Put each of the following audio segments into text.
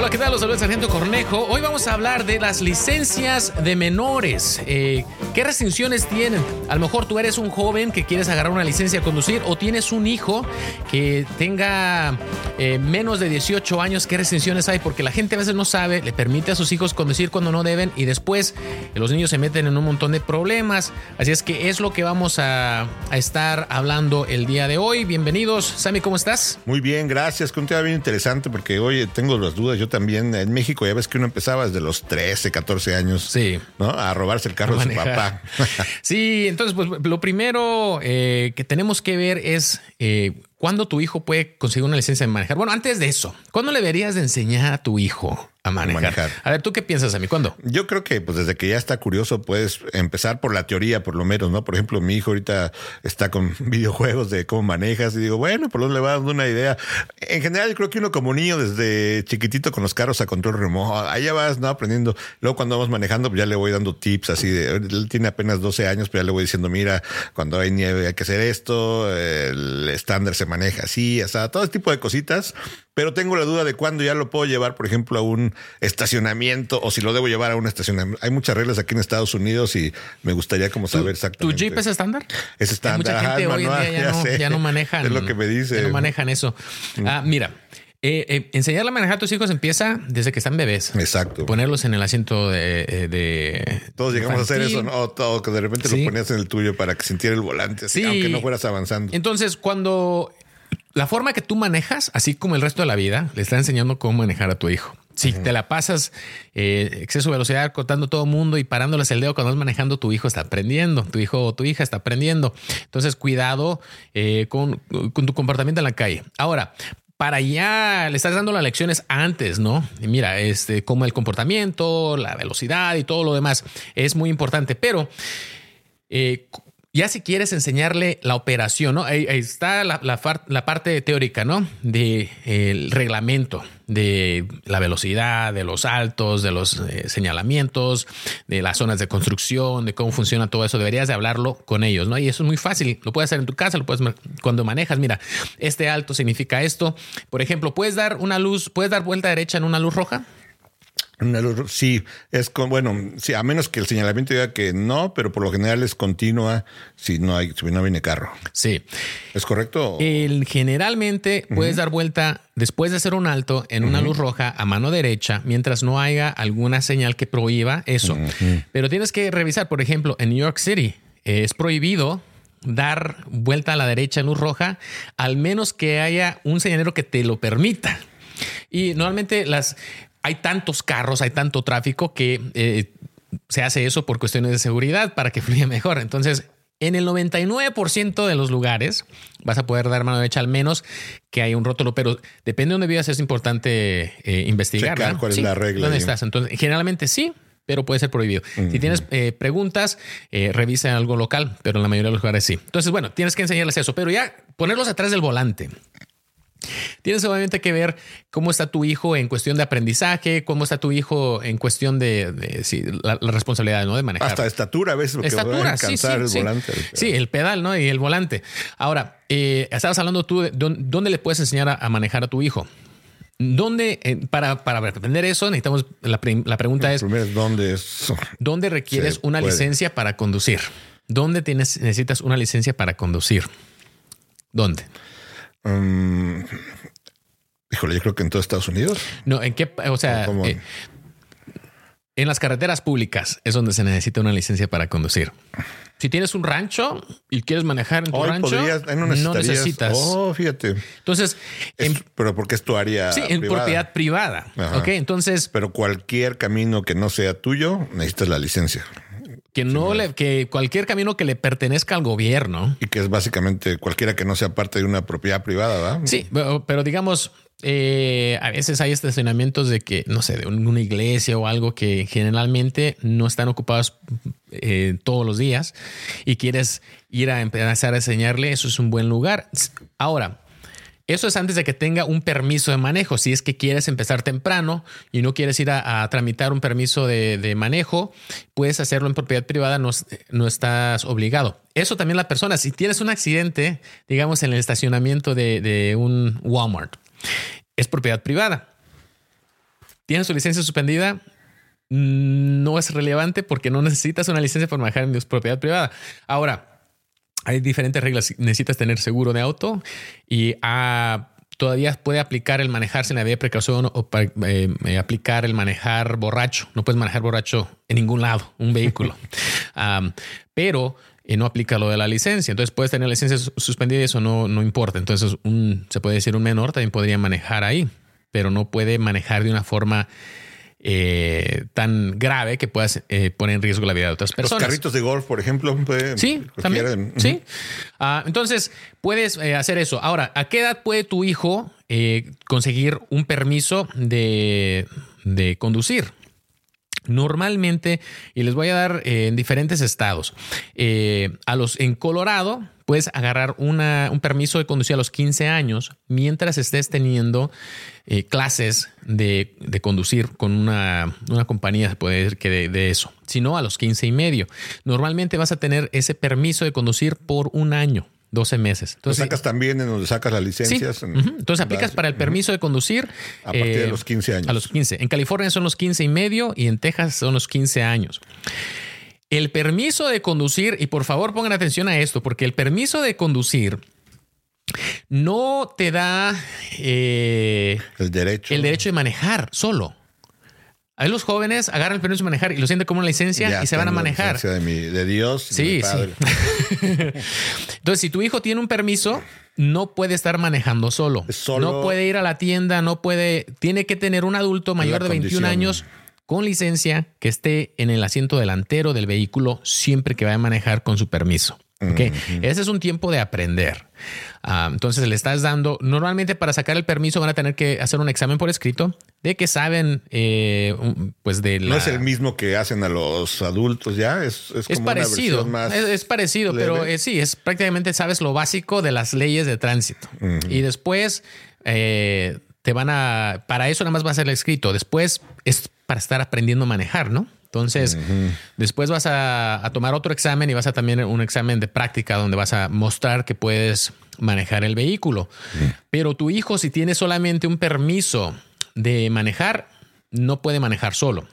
Hola, ¿qué tal? Los saludos Sargento Cornejo. Hoy vamos a hablar de las licencias de menores. Eh, ¿Qué restricciones tienen? A lo mejor tú eres un joven que quieres agarrar una licencia a conducir o tienes un hijo que tenga eh, menos de 18 años. ¿Qué restricciones hay? Porque la gente a veces no sabe, le permite a sus hijos conducir cuando no deben y después los niños se meten en un montón de problemas. Así es que es lo que vamos a, estar hablando el día de hoy. Bienvenidos. Sammy, ¿cómo estás? Muy bien, gracias. Un tema bien interesante porque hoy tengo las dudas. También en México ya ves que uno empezaba desde los 13, 14 años sí. ¿no? a robarse el carro de su papá. sí, entonces pues lo primero eh, que tenemos que ver es eh, cuándo tu hijo puede conseguir una licencia de manejar. Bueno, antes de eso, ¿cuándo le deberías de enseñar a tu hijo a manejar. A ver, ¿tú qué piensas a mí? ¿Cuándo? Yo creo que pues desde que ya está curioso puedes empezar por la teoría, por lo menos, ¿no? Por ejemplo, mi hijo ahorita está con videojuegos de cómo manejas y digo, bueno, por lo menos le va dando una idea. En general, yo creo que uno como niño desde chiquitito con los carros a control remoto, allá vas, ¿no? Aprendiendo. Luego cuando vamos manejando, pues ya le voy dando tips así de, él tiene apenas 12 años, pero ya le voy diciendo, mira, cuando hay nieve hay que hacer esto, el estándar se maneja así, o sea, todo ese tipo de cositas pero tengo la duda de cuándo ya lo puedo llevar, por ejemplo, a un estacionamiento o si lo debo llevar a un estacionamiento. Hay muchas reglas aquí en Estados Unidos y me gustaría como saber exactamente. ¿Tu Jeep es estándar? Es estándar. Mucha gente hoy en día ya, no, manejan. Es lo que me dice. no manejan eso. Mm. Ah, mira. Eh, eh, enseñarle a manejar a tus hijos empieza desde que están bebés. Exacto. Ponerlos en el asiento de. Eh, Todos llegamos a hacer eso, ¿no? O que de repente lo ponías en el tuyo para que sintiera el volante, así, aunque no fueras avanzando. Entonces, cuando la forma que tú manejas, así como el resto de la vida, le está enseñando cómo manejar a tu hijo. Si te la pasas eh, exceso de velocidad, cortando todo el mundo y parándoles el dedo cuando vas manejando, tu hijo está aprendiendo, tu hijo o tu hija está aprendiendo. Entonces, cuidado eh, con, tu comportamiento en la calle. Ahora, para allá le estás dando las lecciones antes, ¿no? Y mira, este, como el comportamiento, la velocidad y todo lo demás es muy importante, pero eh, ya si quieres enseñarle la operación, ¿no? Ahí, está la, parte teórica, ¿no? De el reglamento, de la velocidad, de los altos, de los eh, señalamientos, de las zonas de construcción, de cómo funciona todo eso. Deberías de hablarlo con ellos, ¿no? Y eso es muy fácil. Lo puedes hacer en tu casa, lo puedes cuando manejas. Mira, este alto significa esto. Por ejemplo, puedes dar una luz, puedes dar vuelta derecha en una luz roja. Sí, es con, bueno, sí, a menos que el señalamiento diga que no, pero por lo general es continua si no hay, si no viene carro. Sí. ¿Es correcto? El, generalmente puedes dar vuelta después de hacer un alto en una luz roja a mano derecha mientras no haya alguna señal que prohíba eso. Pero tienes que revisar, por ejemplo, en New York City es prohibido dar vuelta a la derecha en luz roja, al menos que haya un señalero que te lo permita. Y normalmente las hay tantos carros, hay tanto tráfico que eh, se hace eso por cuestiones de seguridad para que fluya mejor. Entonces, en el 99% de los lugares vas a poder dar mano derecha al menos que hay un rótulo, pero depende de dónde vivas, es importante eh, investigar. cuál es la regla. ¿Dónde estás? Entonces, generalmente sí, pero puede ser prohibido. Si tienes eh, preguntas, revisa algo local, pero en la mayoría de los lugares sí. Entonces, bueno, tienes que enseñarles eso, pero ya ponerlos atrás del volante. Tienes obviamente que ver cómo está tu hijo en cuestión de aprendizaje, cómo está tu hijo en cuestión de, la, responsabilidad ¿no? de manejar. Hasta estatura, a veces lo estatura, que sí, el volante. Sí, el pedal ¿no? y el volante. Ahora, eh, estabas hablando tú de dónde le puedes enseñar a, manejar a tu hijo. ¿Dónde, eh, para, para aprender eso, necesitamos, la, pregunta es, ¿dónde, ¿dónde requieres una licencia para conducir? ¿Dónde tienes, necesitas una licencia para conducir? ¿Dónde? Um, híjole, yo creo que en todo Estados Unidos. No, en qué, o sea, eh, en las carreteras públicas es donde se necesita una licencia para conducir. Si tienes un rancho y quieres manejar en tu rancho, no, necesitas. Oh, fíjate. Entonces, pero porque es tu área. Sí, en propiedad privada. Ok, entonces. Pero cualquier camino que no sea tuyo necesitas la licencia. Que no le, que cualquier camino que le pertenezca al gobierno. Y que es básicamente cualquiera que no sea parte de una propiedad privada, ¿verdad? Sí, pero, digamos, eh, a veces hay estacionamientos de que, no sé, de una iglesia o algo que generalmente no están ocupados eh, todos los días y quieres ir a empezar a enseñarle, eso es un buen lugar. Ahora, eso es antes de que tenga un permiso de manejo. Si es que quieres empezar temprano y no quieres ir a, tramitar un permiso de, manejo, puedes hacerlo en propiedad privada, no, no, estás obligado. Eso también la persona, si tienes un accidente, digamos en el estacionamiento de, un Walmart, es propiedad privada. Tienes su licencia suspendida, no es relevante porque no necesitas una licencia para manejar en propiedad privada. Ahora, hay diferentes reglas. Necesitas tener seguro de auto y ah, todavía puede aplicar el manejarse en la vía de precaución o eh, eh, aplicar el manejar borracho. No puedes manejar borracho en ningún lado, un vehículo. pero eh, no aplica lo de la licencia. Entonces puedes tener la licencia suspendida y eso no, no importa. Entonces un, se puede decir un menor también podría manejar ahí, pero no puede manejar de una forma eh, tan grave que puedas eh, poner en riesgo la vida de otras personas. Los carritos de golf, por ejemplo. sí, también. Sí. Ah, entonces, puedes eh, hacer eso. Ahora, ¿a qué edad puede tu hijo conseguir un permiso de, de conducir? Normalmente, y les voy a dar en diferentes estados, a los en Colorado puedes agarrar un permiso de conducir a los 15 años mientras estés teniendo eh, clases de, conducir con una, compañía, se puede decir que de, eso, sino a los 15 y medio. Normalmente vas a tener ese permiso de conducir por un año. 12 meses. Entonces, ¿Lo sacas también en donde sacas las licencias? Entonces aplicas para el permiso de conducir. A partir de eh, los 15 años. A los 15. En California son los 15 y medio y en Texas son los 15 años. El permiso de conducir, y por favor pongan atención a esto, porque el permiso de conducir no te da eh, el, derecho. el derecho de manejar solo. Ahí los jóvenes agarran el permiso de manejar y lo sienten como una licencia y se van a manejar. De, de Dios. Sí, sí. Entonces, si tu hijo tiene un permiso, no puede estar manejando solo. No puede ir a la tienda, no puede. Tiene que tener un adulto mayor de 21 años con licencia que esté en el asiento delantero del vehículo siempre que vaya a manejar con su permiso. Okay. Ese es un tiempo de aprender. Ah, entonces le estás dando, normalmente para sacar el permiso van a tener que hacer un examen por escrito de que saben, eh, pues de la... No es el mismo que hacen a los adultos ya, es, es, es parecido, más es, parecido, pero eh, sí, es prácticamente sabes lo básico de las leyes de tránsito. Y después eh, te van a, para eso nada más va a ser el escrito, después es para estar aprendiendo a manejar, ¿no? Entonces, después vas a, tomar otro examen y vas a también un examen de práctica donde vas a mostrar que puedes manejar el vehículo. Pero tu hijo, si tiene solamente un permiso de manejar, no puede manejar solo.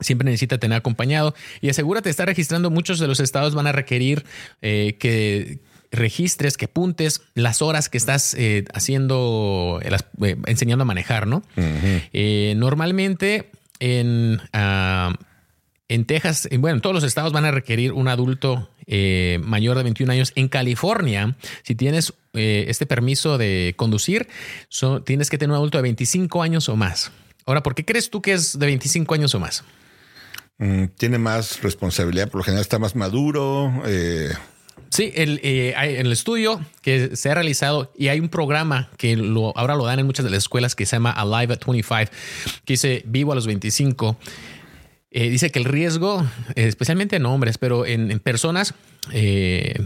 Siempre necesita tener acompañado y asegúrate de estar registrando. Muchos de los estados van a requerir eh, que registres, que apuntes las horas que estás eh, haciendo, eh, enseñando a manejar, ¿no? normalmente en, uh, en Texas, bueno, en todos los estados van a requerir un adulto eh, mayor de 21 años. En California, si tienes eh, este permiso de conducir, tienes que tener un adulto de 25 años o más. Ahora, ¿por qué crees tú que es de 25 años o más? Mm, tiene más responsabilidad, por lo general está más maduro. Eh. Sí, el, en el estudio que se ha realizado y hay un programa que lo, ahora lo dan en muchas de las escuelas que se llama Alive at 25, que dice Vivo a los 25. Eh, dice que el riesgo, especialmente en hombres, pero en, personas, eh,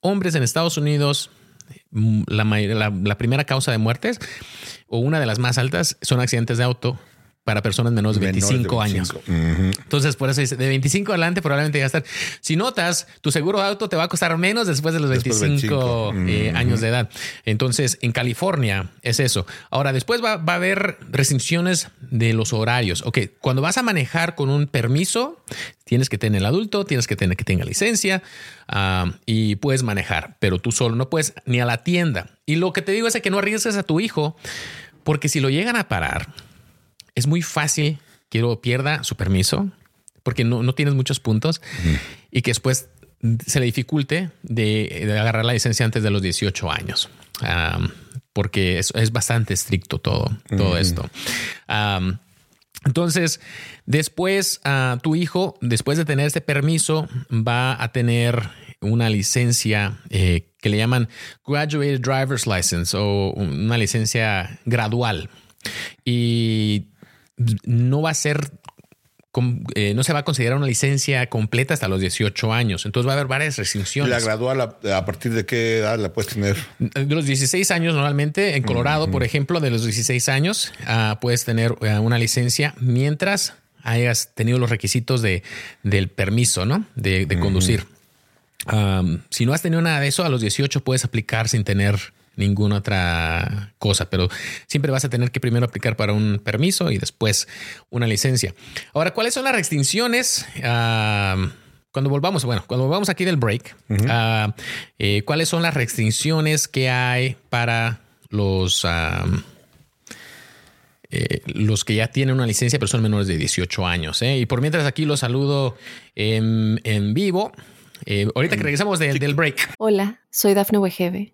hombres en Estados Unidos, mm, la, primera causa de muertes o una de las más altas son accidentes de auto para personas menores de 25, años. Entonces, por eso dice, de 25 adelante probablemente ya estar. Si notas, tu seguro de auto te va a costar menos después de los 25, eh, años de edad. Entonces, en California es eso. Ahora, después va, a haber restricciones de los horarios. Ok, cuando vas a manejar con un permiso, tienes que tener el adulto, tienes que tener que tenga licencia ah, y puedes manejar, pero tú solo no puedes ni a la tienda. Y lo que te digo es que no arriesgues a tu hijo, porque si lo llegan a parar, es muy fácil que lo pierda su permiso porque no, tienes muchos puntos y que después se le dificulte de, agarrar la licencia antes de los 18 años. porque es, bastante estricto todo, todo esto. Entonces, después uh, tu hijo, después de tener este permiso, va a tener una licencia eh, que le llaman Graduated Driver's License o una licencia gradual. Y no va a ser eh, no se va a considerar una licencia completa hasta los 18 años. Entonces va a haber varias restricciones. ¿La gradual a, partir de qué edad la puedes tener? De los 16 años normalmente. En Colorado, por ejemplo, de los 16 años uh, puedes tener uh, una licencia mientras hayas tenido los requisitos de, del permiso, ¿no? De, de conducir. Um, si no has tenido nada de eso, a los 18 puedes aplicar sin tener ninguna otra cosa, pero siempre vas a tener que primero aplicar para un permiso y después una licencia. Ahora, ¿cuáles son las restricciones? cuando volvamos, bueno, cuando volvamos aquí del break, ah, eh, ¿cuáles son las restricciones que hay para los... Eh, los que ya tienen una licencia, pero son menores de 18 años. ¿eh? Y por mientras aquí los saludo en, vivo. ahorita que regresamos del break. Hola, soy Dafne Wegebe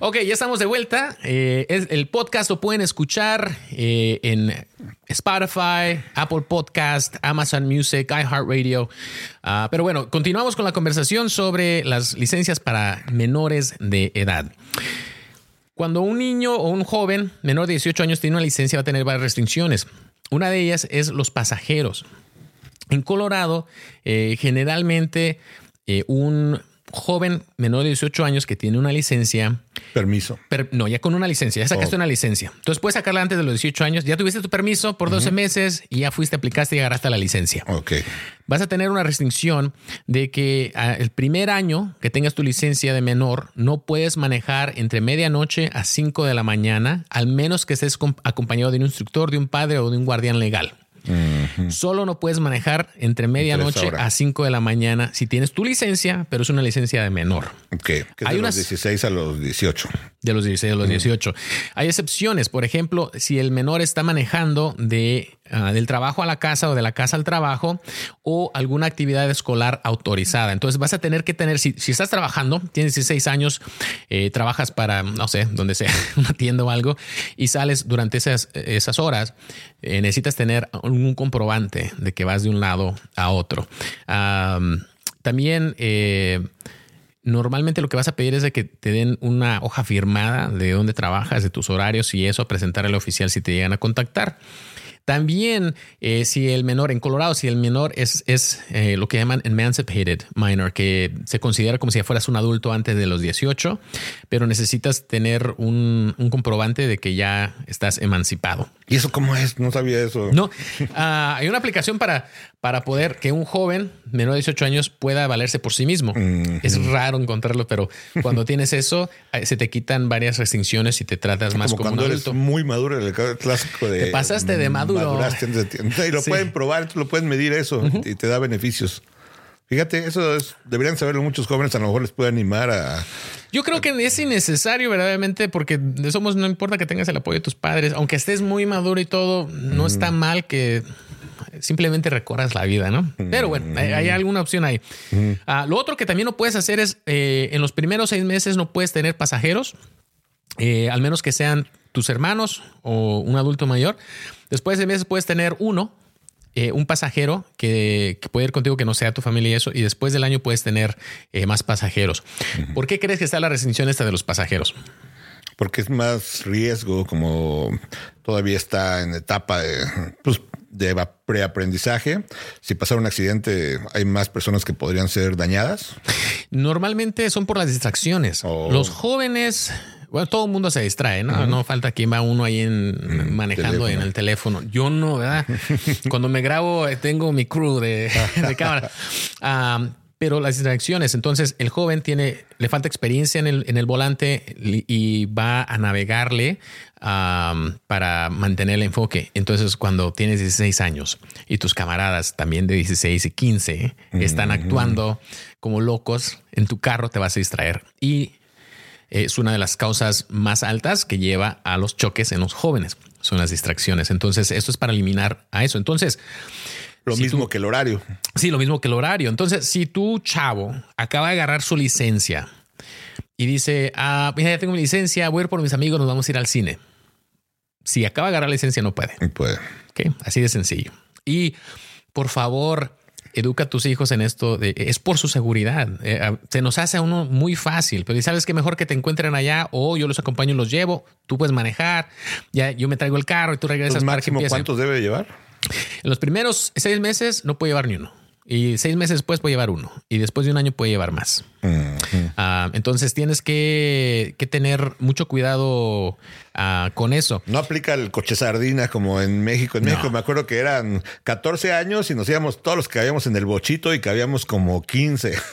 Ok, ya estamos de vuelta. Eh, el podcast lo pueden escuchar eh, en Spotify, Apple Podcast, Amazon Music, iHeartRadio. Uh, pero bueno, continuamos con la conversación sobre las licencias para menores de edad. Cuando un niño o un joven menor de 18 años tiene una licencia va a tener varias restricciones. Una de ellas es los pasajeros. En Colorado, eh, generalmente un joven menor de 18 años que tiene una licencia. Permiso. no, ya con una licencia, ya sacaste oh. una licencia. Entonces puedes sacarla antes de los 18 años, ya tuviste tu permiso por 12 meses y ya fuiste, aplicaste y agarraste la licencia. Ok. Vas a tener una restricción de que ah, el primer año que tengas tu licencia de menor no puedes manejar entre medianoche a 5 de la mañana, al menos que estés acompañado de un instructor, de un padre o de un guardián legal. Solo no puedes manejar entre medianoche a 5 de la mañana si tienes tu licencia, pero es una licencia de menor. Ok, que Hay de los 16 a los 18. De los 16 a los 18. Hay excepciones. Por ejemplo, si el menor está manejando de Ah, del trabajo a la casa o de la casa al trabajo o alguna actividad escolar autorizada. Entonces vas a tener que tener, si, estás trabajando, tienes 16 años, eh, trabajas para, no sé, donde sea, una tienda o algo, y sales durante esas, esas horas, eh, necesitas tener un comprobante de que vas de un lado a otro. también... Eh, normalmente lo que vas a pedir es de que te den una hoja firmada de dónde trabajas, de tus horarios y eso a presentar al oficial si te llegan a contactar. También, eh, si el menor en Colorado, si el menor es, es eh, lo que llaman emancipated minor, que se considera como si fueras un adulto antes de los 18, pero necesitas tener un, comprobante de que ya estás emancipado. ¿Y eso cómo es? No sabía eso. No, ah, hay una aplicación para, para poder que un joven menor de 18 años pueda valerse por sí mismo. Es raro encontrarlo, pero cuando tienes eso, eh, se te quitan varias restricciones y te tratas más como, un adulto. Eres muy maduro, el clásico de. Te pasaste de maduro y lo pueden probar, lo pueden medir eso y te da beneficios. Fíjate, eso deberían saberlo muchos jóvenes, a lo mejor les puede animar a... Yo creo que es innecesario verdaderamente porque somos, no importa que tengas el apoyo de tus padres, aunque estés muy maduro y todo, no está mal que simplemente recorras la vida, ¿no? Pero bueno, hay, alguna opción ahí. Ah, lo otro que también no puedes hacer es, eh, en los primeros seis meses no puedes tener pasajeros, eh, al menos que sean tus hermanos o un adulto mayor. Después de meses puedes tener uno, eh, un pasajero que, puede ir contigo que no sea tu familia y eso, y después del año puedes tener eh, más pasajeros. ¿Por qué crees que está la restricción esta de los pasajeros? Porque es más riesgo, como todavía está en etapa de, pues, de preaprendizaje. Si pasa un accidente, hay más personas que podrían ser dañadas. Normalmente son por las distracciones. Oh. Los jóvenes bueno, todo el mundo se distrae, ¿no? No falta quien va uno ahí en, manejando en el teléfono. Yo no, ¿verdad? Cuando me grabo, eh, tengo mi crew de, cámara. Pero las distracciones, entonces el joven tiene, le falta experiencia en el, en el volante y va a navegarle para mantener el enfoque. Entonces, cuando tienes 16 años y tus camaradas también de 16 y 15 están actuando como locos en tu carro, te vas a distraer. Y es una de las causas más altas que lleva a los choques en los jóvenes. Son las distracciones. Entonces, esto es para eliminar a eso. Entonces, lo mismo que el horario. Sí, lo mismo que el horario. Entonces, si tu chavo acaba de agarrar su licencia y dice, ah, mira, ya tengo mi licencia, voy a ir por mis amigos, nos vamos a ir al cine si acaba de agarrar la licencia, no puede. Puede. Así de sencillo. Y por favor, educa a tus hijos en esto. De, es por su seguridad. Eh, se nos hace a uno muy fácil, pero sabes que mejor que te encuentren allá o yo los acompaño y los llevo. Tú puedes manejar. Ya yo me traigo el carro y tú regresas. ¿El máximo cuántos debe llevar? En los primeros seis meses no puede llevar ni uno. Y seis meses después puede llevar uno. Y después de un año puede llevar más. Ah, entonces tienes que, que, tener mucho cuidado Ah, con eso. No aplica el coche sardina como en México. En México me acuerdo que eran 14 años y nos íbamos todos los que habíamos en el bochito y que habíamos como 15.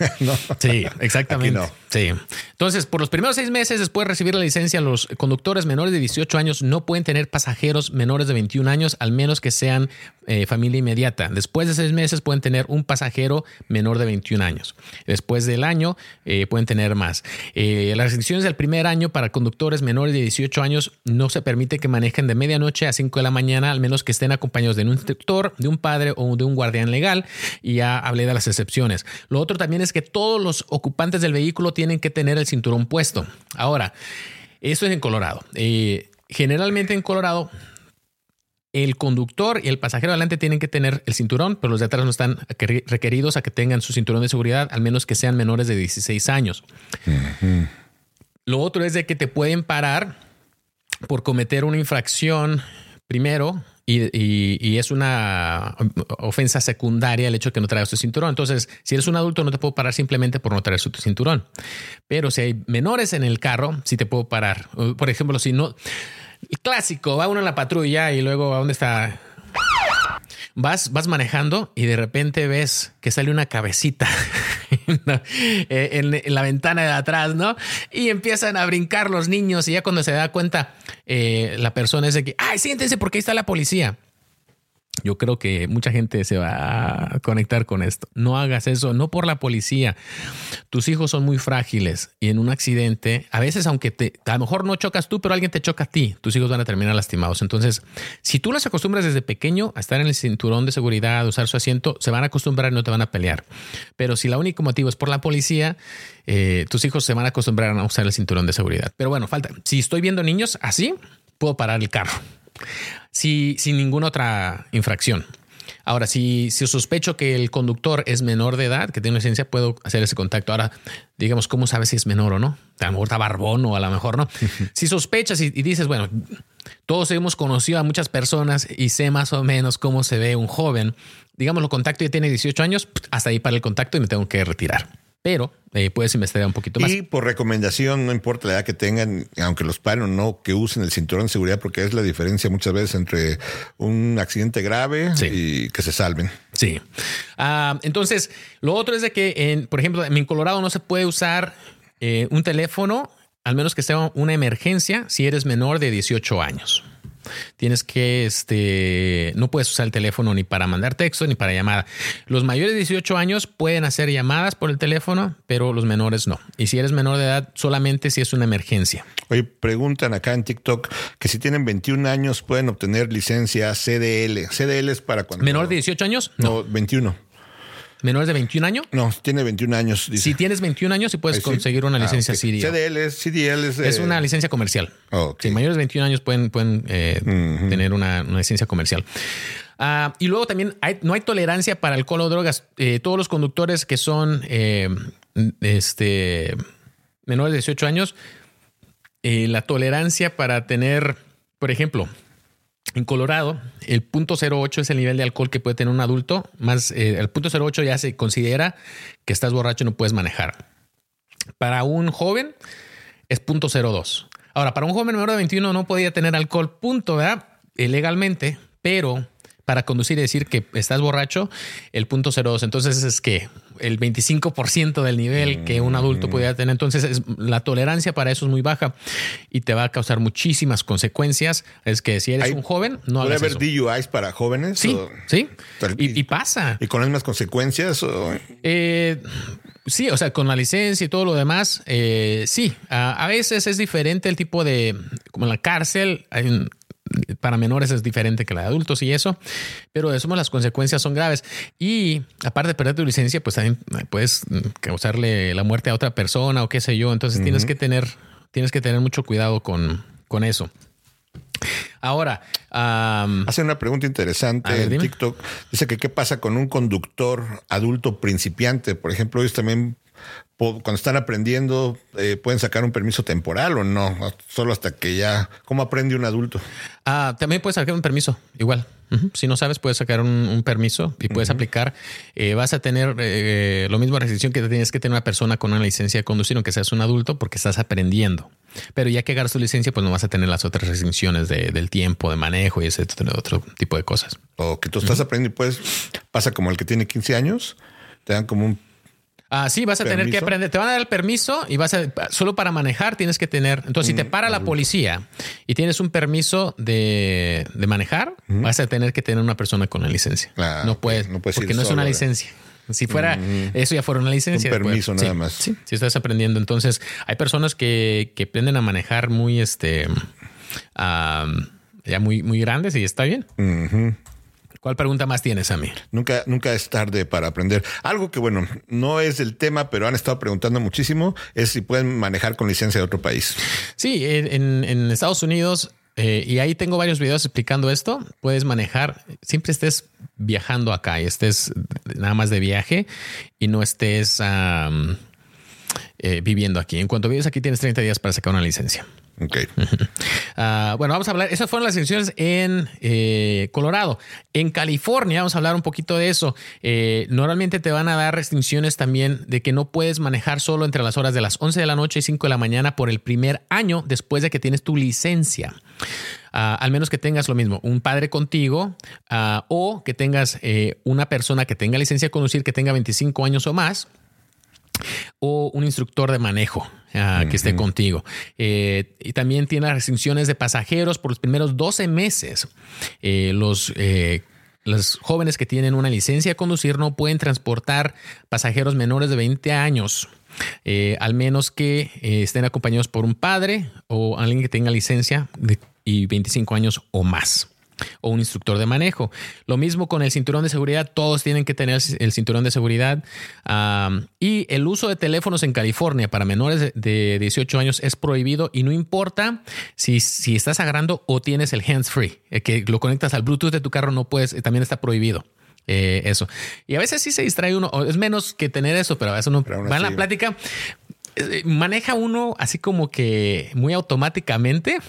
Sí, exactamente. Sí. Entonces, por los primeros seis meses después de recibir la licencia, los conductores menores de 18 años no pueden tener pasajeros menores de 21 años, al menos que sean eh, familia inmediata. Después de seis meses pueden tener un pasajero menor de 21 años. Después del año eh, pueden tener más. Eh, las restricciones del primer año para conductores menores de 18 años no se permite que manejen de medianoche a 5 de la mañana, al menos que estén acompañados de un instructor, de un padre o de un guardián legal. Y ya hablé de las excepciones. Lo otro también es que todos los ocupantes del vehículo tienen que tener el cinturón puesto. Ahora, esto es en Colorado. Eh, generalmente en Colorado el conductor y el pasajero adelante tienen que tener el cinturón, pero los de atrás no están requeridos a que tengan su cinturón de seguridad, al menos que sean menores de 16 años. Lo otro es de que te pueden parar por cometer una infracción primero y, es una ofensa secundaria el hecho de que no traigas tu cinturón. Entonces, si eres un adulto, no te puedo parar simplemente por no traer tu cinturón. Pero si hay menores en el carro, sí te puedo parar. Por ejemplo, si no. El clásico, va uno en la patrulla y luego a dónde está vas, vas manejando y de repente ves que sale una cabecita en, la ventana de atrás, ¿no? Y empiezan a brincar los niños y ya cuando se da cuenta eh, la persona es de que, ay, siéntense porque ahí está la policía. Yo creo que mucha gente se va a conectar con esto. No hagas eso, no por la policía. Tus hijos son muy frágiles y en un accidente, a veces aunque te, a lo mejor no chocas tú, pero alguien te choca a ti, tus hijos van a terminar lastimados. Entonces, si tú las acostumbras desde pequeño a estar en el cinturón de seguridad, a usar su asiento, se van a acostumbrar y no te van a pelear. Pero si el único motivo es por la policía, eh, tus hijos se van a acostumbrar a usar el cinturón de seguridad. Pero bueno, falta. Si estoy viendo niños así, puedo parar el carro si, sin ninguna otra infracción. Ahora, si, si sospecho que el conductor es menor de edad, que tiene licencia, puedo hacer ese contacto. Ahora, digamos, ¿cómo sabes si es menor o no? A lo mejor está barbón o a lo mejor no. si sospechas y, dices, bueno, todos hemos conocido a muchas personas y sé más o menos cómo se ve un joven, digamos, lo contacto y tiene 18 años, hasta ahí para el contacto y me tengo que retirar pero eh, puedes investigar un poquito más. Y por recomendación, no importa la edad que tengan, aunque los paren o no, que usen el cinturón de seguridad, porque es la diferencia muchas veces entre un accidente grave y que se salven. Sí. Ah, entonces, lo otro es de que, en, por ejemplo, en Colorado no se puede usar eh, un teléfono, al menos que sea una emergencia, si eres menor de 18 años. Tienes que, este, no puedes usar el teléfono ni para mandar texto ni para llamada. Los mayores de 18 años pueden hacer llamadas por el teléfono, pero los menores no. Y si eres menor de edad, solamente si es una emergencia. Oye, preguntan acá en TikTok que si tienen 21 años pueden obtener licencia CDL. CDL es para cuando. ¿Menor de 18 años? No, 21. ¿Menores de 21 años? No, tiene 21 años. Si tienes 21 años, sí puedes conseguir una ah, licencia CDL. CDL es, CDL es, es una licencia comercial. Si mayores de 21 años pueden, pueden eh, tener una, licencia comercial. Ah, y luego también no hay tolerancia para alcohol o drogas. Eh, todos los conductores que son eh, este, menores de 18 años, la tolerancia para tener, por ejemplo, en Colorado, el punto 08 es el nivel de alcohol que puede tener un adulto. Más eh, el punto 08 ya se considera que estás borracho y no puedes manejar. Para un joven es punto 02. Ahora, para un joven menor de 21 no podía tener alcohol, punto, ¿verdad? Eh, legalmente, pero para conducir y decir que estás borracho, el punto 02. Entonces es que el 25% del nivel que un adulto Mm. pudiera tener. Entonces es- la tolerancia para eso es muy baja y te va a causar muchísimas consecuencias. Es que si eres un joven, no ¿Puede hagas haber eso. DUIs para jóvenes? Sí, O- sí. Y, y pasa. ¿Y con las mismas consecuencias? o- Eh, sí, o sea, con la licencia y todo lo demás, eh, sí. A, a veces es diferente el tipo de, como en la cárcel, hay un- para menores es diferente que la de adultos y eso, pero de eso las consecuencias son graves. Y aparte de perder tu licencia, pues también puedes causarle la muerte a otra persona o qué sé yo. Entonces tienes que tener, tienes que tener mucho cuidado con, con eso. Ahora, am, Hace una pregunta interesante ver, en dime. TikTok. Dice que qué pasa con un conductor adulto principiante. Por ejemplo, ellos también cuando están aprendiendo eh, pueden sacar un permiso temporal o no, solo hasta que ya. ¿Cómo aprende un adulto? Ah, también puedes sacar un permiso, igual. Si no sabes, puedes sacar un, un permiso y puedes aplicar. Eh, vas a tener eh, lo mismo restricción que tienes que tener una persona con una licencia de conducir, aunque seas un adulto, porque estás aprendiendo. Pero ya que agarras tu licencia, pues no vas a tener las otras restricciones de- del tiempo, de manejo y ese otro, tipo de cosas. O que tú estás aprendiendo y pues pasa como el que tiene 15 años, te dan como un Ah, sí, vas a tener que aprender. Te van a dar el permiso y vas a solo para manejar tienes que tener. Entonces, si te para la policía y tienes un permiso de, de manejar, vas a tener que tener una persona con la licencia. Ah, no puedes, No puedes porque no es una licencia. Si fuera eso ya fuera una licencia. Un permiso nada sí, más. Sí, si estás aprendiendo. Entonces, hay personas que, que aprenden a manejar muy, este, ya muy, muy grandes y está bien. ¿Cuál pregunta más tienes mí? Nunca, nunca es tarde para aprender. Algo que, bueno, no es del tema, pero han estado preguntando muchísimo, es si pueden manejar con licencia de otro país. Sí, en, Estados Unidos, eh, y ahí tengo varios videos explicando esto, puedes manejar, siempre estés viajando acá y estés nada más de viaje y no estés am, eh, viviendo aquí. En cuanto vives aquí, tienes 30 días para sacar una licencia. Ok. Ah, bueno, vamos a hablar. Esas fueron las elecciones en eh, Colorado. En California, vamos a hablar un poquito de eso. Eh, normalmente te van a dar restricciones también de que no puedes manejar solo entre las horas de las 11 de la noche y 5 de la mañana por el primer año después de que tienes tu licencia. Ah, al menos que tengas lo mismo, un padre contigo ah, o que tengas eh, una persona que tenga licencia de conducir que tenga 25 años o más o un instructor de manejo ah, que esté contigo. Eh, y también tiene restricciones de pasajeros por los primeros 12 meses. Eh, los, eh, los jóvenes que tienen una licencia de conducir no pueden transportar pasajeros menores de 20 años. al menos que estén acompañados por un padre o alguien que tenga licencia de- y 25 años o más o un instructor de manejo. Lo mismo con el cinturón de seguridad, todos tienen que tener el cinturón de seguridad. Y el uso de teléfonos en California para menores de- de 18 años es prohibido y no importa si, si estás agarrando o tienes el hands free, que lo conectas al Bluetooth de tu carro, no puedes, eh, también está prohibido. eh, eso. Y a veces sí se distrae uno, es menos que tener eso, pero a veces uno va en la plática, eh, maneja uno así como que muy automáticamente.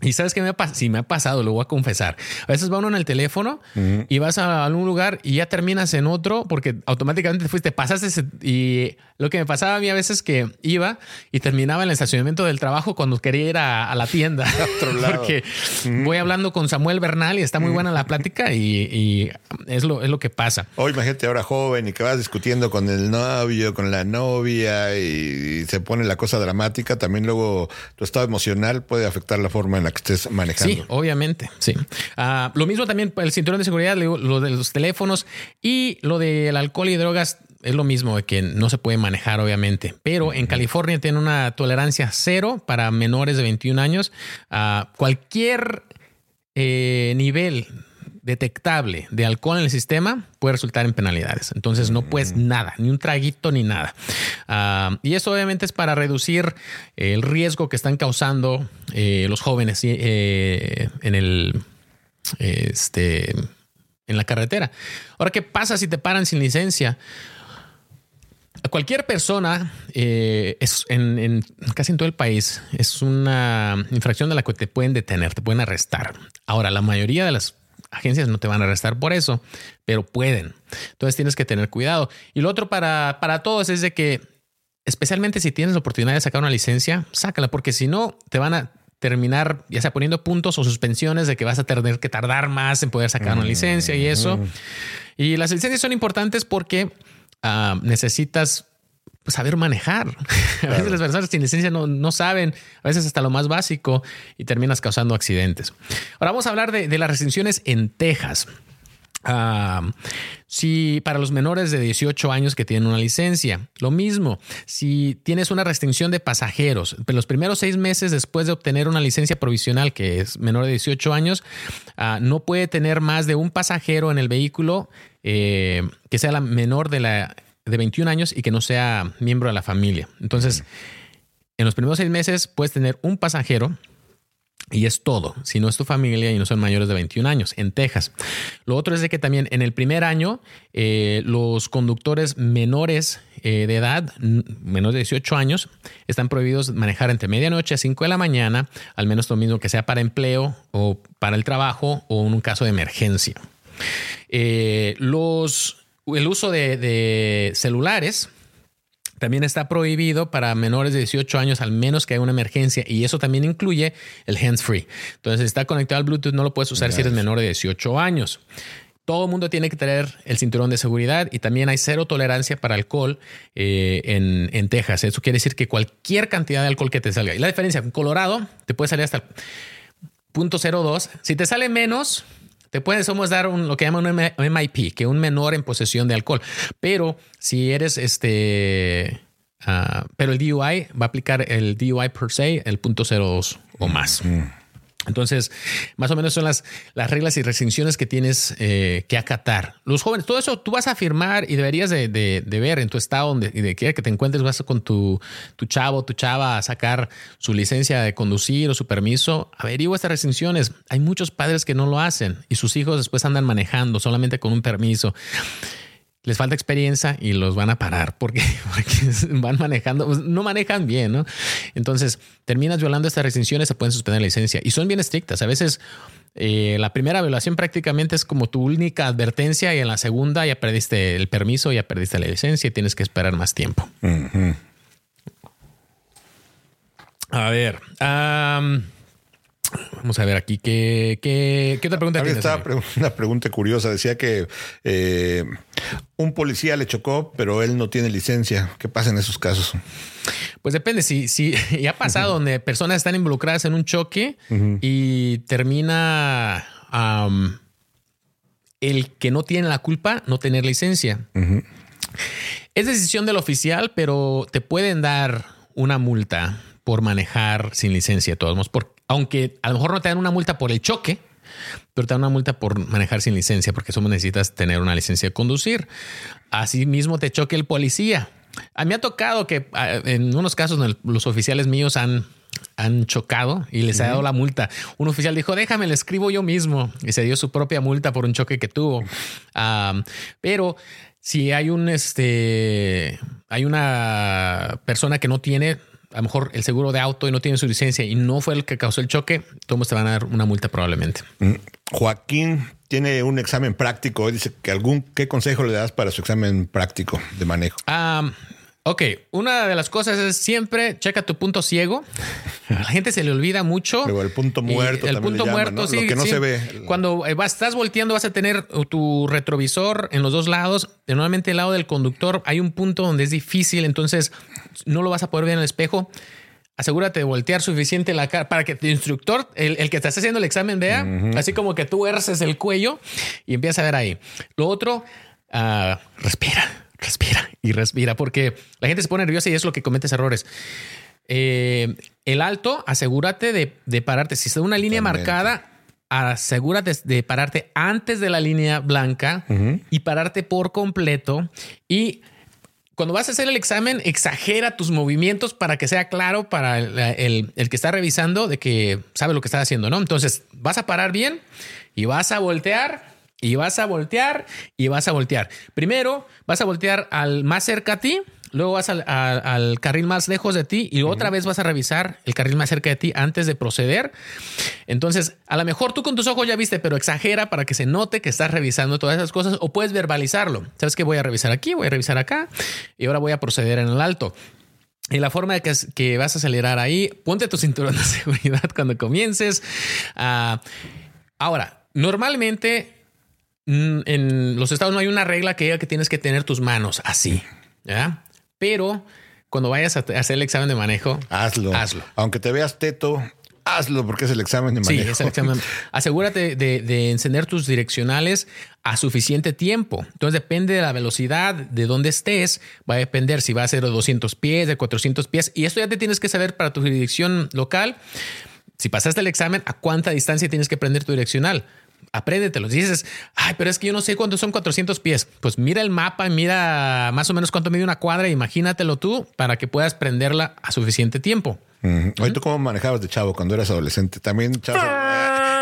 Y sabes qué me ha pasado? Sí, me ha pasado, lo voy a confesar. A veces va uno en el teléfono y vas a algún lugar y ya terminas en otro porque automáticamente te fuiste, pasaste ese- y lo que me pasaba a mí a veces que iba y terminaba en el estacionamiento del trabajo cuando quería ir a, a la tienda. otro lado. porque voy hablando con Samuel Bernal y está muy buena la plática y, y es, lo, es lo que pasa. O imagínate ahora joven y que vas discutiendo con el novio, con la novia y, se pone la cosa dramática, también luego tu estado emocional puede afectar la forma en la que estés manejando. Sí, obviamente, sí. Ah, lo mismo también el cinturón de seguridad, lo de los teléfonos y lo del alcohol y drogas es lo mismo que no se puede manejar, obviamente. Pero en California tiene una tolerancia cero para menores de 21 años. Ah, cualquier eh, nivel detectable de alcohol en el sistema puede resultar en penalidades. Entonces no puedes nada, ni un traguito ni nada. Ah, y eso obviamente es para reducir el riesgo que están causando eh, los jóvenes eh, en el este en la carretera. Ahora, ¿qué pasa si te paran sin licencia? A cualquier persona, eh, es en, en- casi en todo el país, es una infracción de la que te pueden detener, te pueden arrestar. Ahora, la mayoría de las agencias no te van a arrestar por eso, pero pueden. Entonces tienes que tener cuidado. Y lo otro para, para todos es de que, especialmente si tienes la oportunidad de sacar una licencia, sácala, porque si no, te van a terminar ya sea poniendo puntos o suspensiones de que vas a tener que tardar más en poder sacar una licencia y eso. Y las licencias son importantes porque ah, necesitas saber manejar. A veces las personas sin licencia no, no, saben, a veces hasta lo más básico y terminas causando accidentes. Ahora vamos a hablar de, de las restricciones en Texas. Uh, si para los menores de 18 años que tienen una licencia, lo mismo, si tienes una restricción de pasajeros, los primeros seis meses después de obtener una licencia provisional que es menor de 18 años, uh, no puede tener más de un pasajero en el vehículo eh, que sea la menor de, la, de 21 años y que no sea miembro de la familia. Entonces, en los primeros seis meses puedes tener un pasajero y es todo, si no es tu familia y no son mayores de 21 años en Texas. Lo otro es de que también en el primer año eh, los conductores menores eh, de edad, menos de 18 años, están prohibidos manejar entre medianoche a 5 de la mañana, al menos lo mismo que sea para empleo o para el trabajo o en un caso de emergencia. Eh, los, el uso de celulares también está prohibido para menores de 18 años al menos que haya una emergencia y eso también incluye el hands free. Entonces, si está conectado al Bluetooth no lo puedes usar si eres menor de 18 años. Todo el mundo tiene que tener el cinturón de seguridad y también hay cero tolerancia para alcohol eh, en, en, Texas. Eso quiere decir que cualquier cantidad de alcohol que te salga. Y la diferencia, en Colorado te puede salir hasta el punto 02. Si te sale menos, te puede, somos dar un, lo que llaman un MIP, que un menor en posesión de alcohol. Pero si eres este, uh, pero el DUI va a aplicar el DUI per se, el punto 02 o más. Entonces, más o menos son las, las reglas y restricciones que tienes eh, que acatar. Los jóvenes, todo eso tú vas a firmar y deberías de, de, ver en tu estado donde de que te encuentres, vas con tu, tu chavo, tu chava a sacar su licencia de conducir o su permiso. Averigua estas restricciones. Hay muchos padres que no lo hacen y sus hijos después andan manejando solamente con un permiso les falta experiencia y los van a parar porque, van manejando, pues, no manejan bien, ¿no? Entonces, terminas violando estas restricciones, se pueden suspender la licencia y son bien estrictas. A veces eh, la primera violación prácticamente es como tu única advertencia y en la segunda ya perdiste el permiso, ya perdiste la licencia y tienes que esperar más tiempo. A ver. Vamos a ver aquí qué, qué, otra pregunta tienes. Estaba una pregunta curiosa. Decía que eh, un policía le chocó, pero él no tiene licencia. ¿Qué pasa en esos casos? Pues depende. Si, si ya ha pasado donde personas están involucradas en un choque y termina el que no tiene la culpa no tener licencia. Es decisión del oficial, pero te pueden dar una multa por manejar sin licencia de todos modos, aunque a lo mejor no te dan una multa por el choque, pero te dan una multa por manejar sin licencia, porque solo necesitas tener una licencia de conducir. Asimismo, te choque el policía. A mí me ha tocado que en unos casos los oficiales míos han, han chocado y les ha dado la multa. Un oficial dijo, déjame, le escribo yo mismo y se dio su propia multa por un choque que tuvo. pero si hay un, este, hay una persona que no tiene a lo mejor el seguro de auto y no tiene su licencia y no fue el que causó el choque, todos te van a dar una multa probablemente. Mm. Joaquín tiene un examen práctico. Dice que algún qué consejo le das para su examen práctico de manejo. Ah... Ok, una de las cosas es siempre checa tu punto ciego. A la gente se le olvida mucho. Pero el punto muerto. El punto muerto, sí. Lo que no se ve. Cuando estás volteando, vas a tener tu retrovisor en los dos lados. Normalmente, el lado del conductor hay un punto donde es difícil, entonces no lo vas a poder ver en el espejo. Asegúrate de voltear suficiente la cara para que tu instructor, el, que te está haciendo el examen, vea, así como que tú erces el cuello y empieza a ver ahí. Lo otro, uh, respira respira y respira, porque la gente se pone nerviosa y es lo que cometes errores. Eh, el alto, asegúrate de, pararte. Si está una línea marcada, asegúrate de pararte antes de la línea blanca y pararte por completo. Y cuando vas a hacer el examen, exagera tus movimientos para que sea claro para el, el que está revisando de que sabe lo que está haciendo, ¿no? Entonces vas a parar bien y vas a voltear y vas a voltear y vas a voltear. Primero vas a voltear al más cerca a ti, luego vas al, carril más lejos de ti y otra vez vas a revisar el carril más cerca de ti antes de proceder. Entonces, a lo mejor tú con tus ojos ya viste, pero exagera para que se note que estás revisando todas esas cosas o puedes verbalizarlo. Sabes que voy a revisar aquí, voy a revisar acá y ahora voy a proceder en el alto. Y la forma de que, que, vas a acelerar ahí, ponte tu cinturón de seguridad cuando comiences. Uh, ahora, normalmente en los estados no hay una regla que diga que tienes que tener tus manos así, ¿ya? Pero cuando vayas a hacer el examen de manejo, hazlo. Hazlo. Aunque te veas teto, hazlo porque es el examen de manejo. Sí, es el examen. Asegúrate de, de, encender tus direccionales a suficiente tiempo. Entonces depende de la velocidad, de dónde estés, va a depender si va a ser de 200 pies, de 400 pies. Y esto ya te tienes que saber para tu dirección local. Si pasaste el examen, ¿a cuánta distancia tienes que prender tu direccional? Apréndetelo. Dices, ay, pero es que yo no sé cuántos son 400 pies. Pues mira el mapa y mira más o menos cuánto mide una cuadra. Imagínatelo tú para que puedas prenderla a suficiente tiempo. Oye, ¿tú cómo manejabas de chavo cuando eras adolescente? También chavo.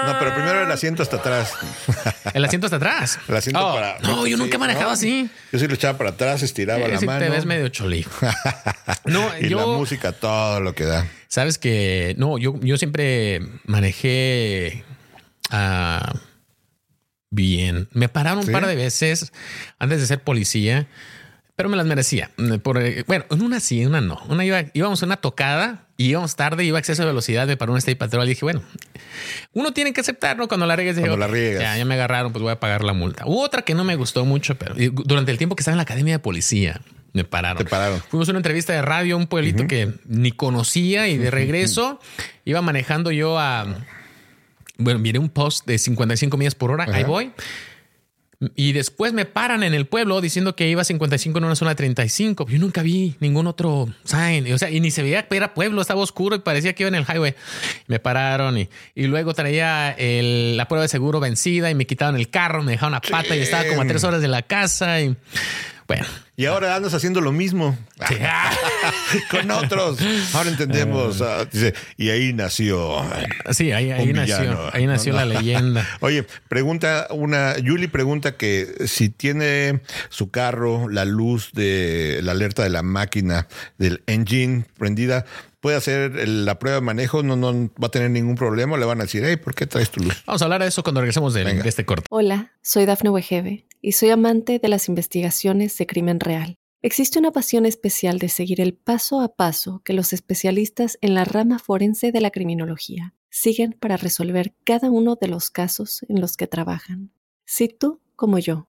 No, pero primero el asiento hasta atrás. ¿El asiento hasta atrás? El asiento oh, para. No, yo nunca manejaba así. Yo sí lo echaba para atrás, estiraba la mano. Te ves medio choli. no, y la música, todo lo que da. Sabes que no, yo, yo siempre manejé a. bien. Me pararon un par de veces antes de ser policía, pero me las merecía. Por, bueno, en una sí, en una no. Una iba, íbamos a una tocada y íbamos tarde, iba a exceso de velocidad, me paró un state patrol y dije, bueno, uno tiene que aceptar, ¿no? Cuando la riegues, Cuando la riegas. Ya, ya me agarraron, pues voy a pagar la multa. Hubo otra que no me gustó mucho, pero durante el tiempo que estaba en la academia de policía, me pararon. Te pararon. Fuimos a una entrevista de radio, un pueblito que ni conocía y de regreso iba manejando yo a bueno, miré un post de 55 millas por hora, ahí voy. Y después me paran en el pueblo diciendo que iba a 55 en una zona de 35. Yo nunca vi ningún otro sign. O sea, y ni se veía que era pueblo, estaba oscuro y parecía que iba en el highway. Me pararon y, y luego traía la prueba de seguro vencida y me quitaron el carro, me dejaron una pata y estaba como a tres horas de la casa. Y bueno, y ahora andas haciendo lo mismo con otros. Ahora entendemos. Ah, y ahí nació. Sí, ahí, nació. Ahí nació la leyenda. Oye, pregunta una. Yuli pregunta que si tiene su carro la luz de la alerta de la máquina del engine prendida, puede hacer la prueba de manejo, no, no va a tener ningún problema, le van a decir, hey, ¿por qué traes tu luz? Vamos a hablar de eso cuando regresemos de, de este corte. Hola, soy Dafne Wegebe y soy amante de las investigaciones de crimen real. Existe una pasión especial de seguir el paso a paso que los especialistas en la rama forense de la criminología siguen para resolver cada uno de los casos en los que trabajan. Si tú, como yo,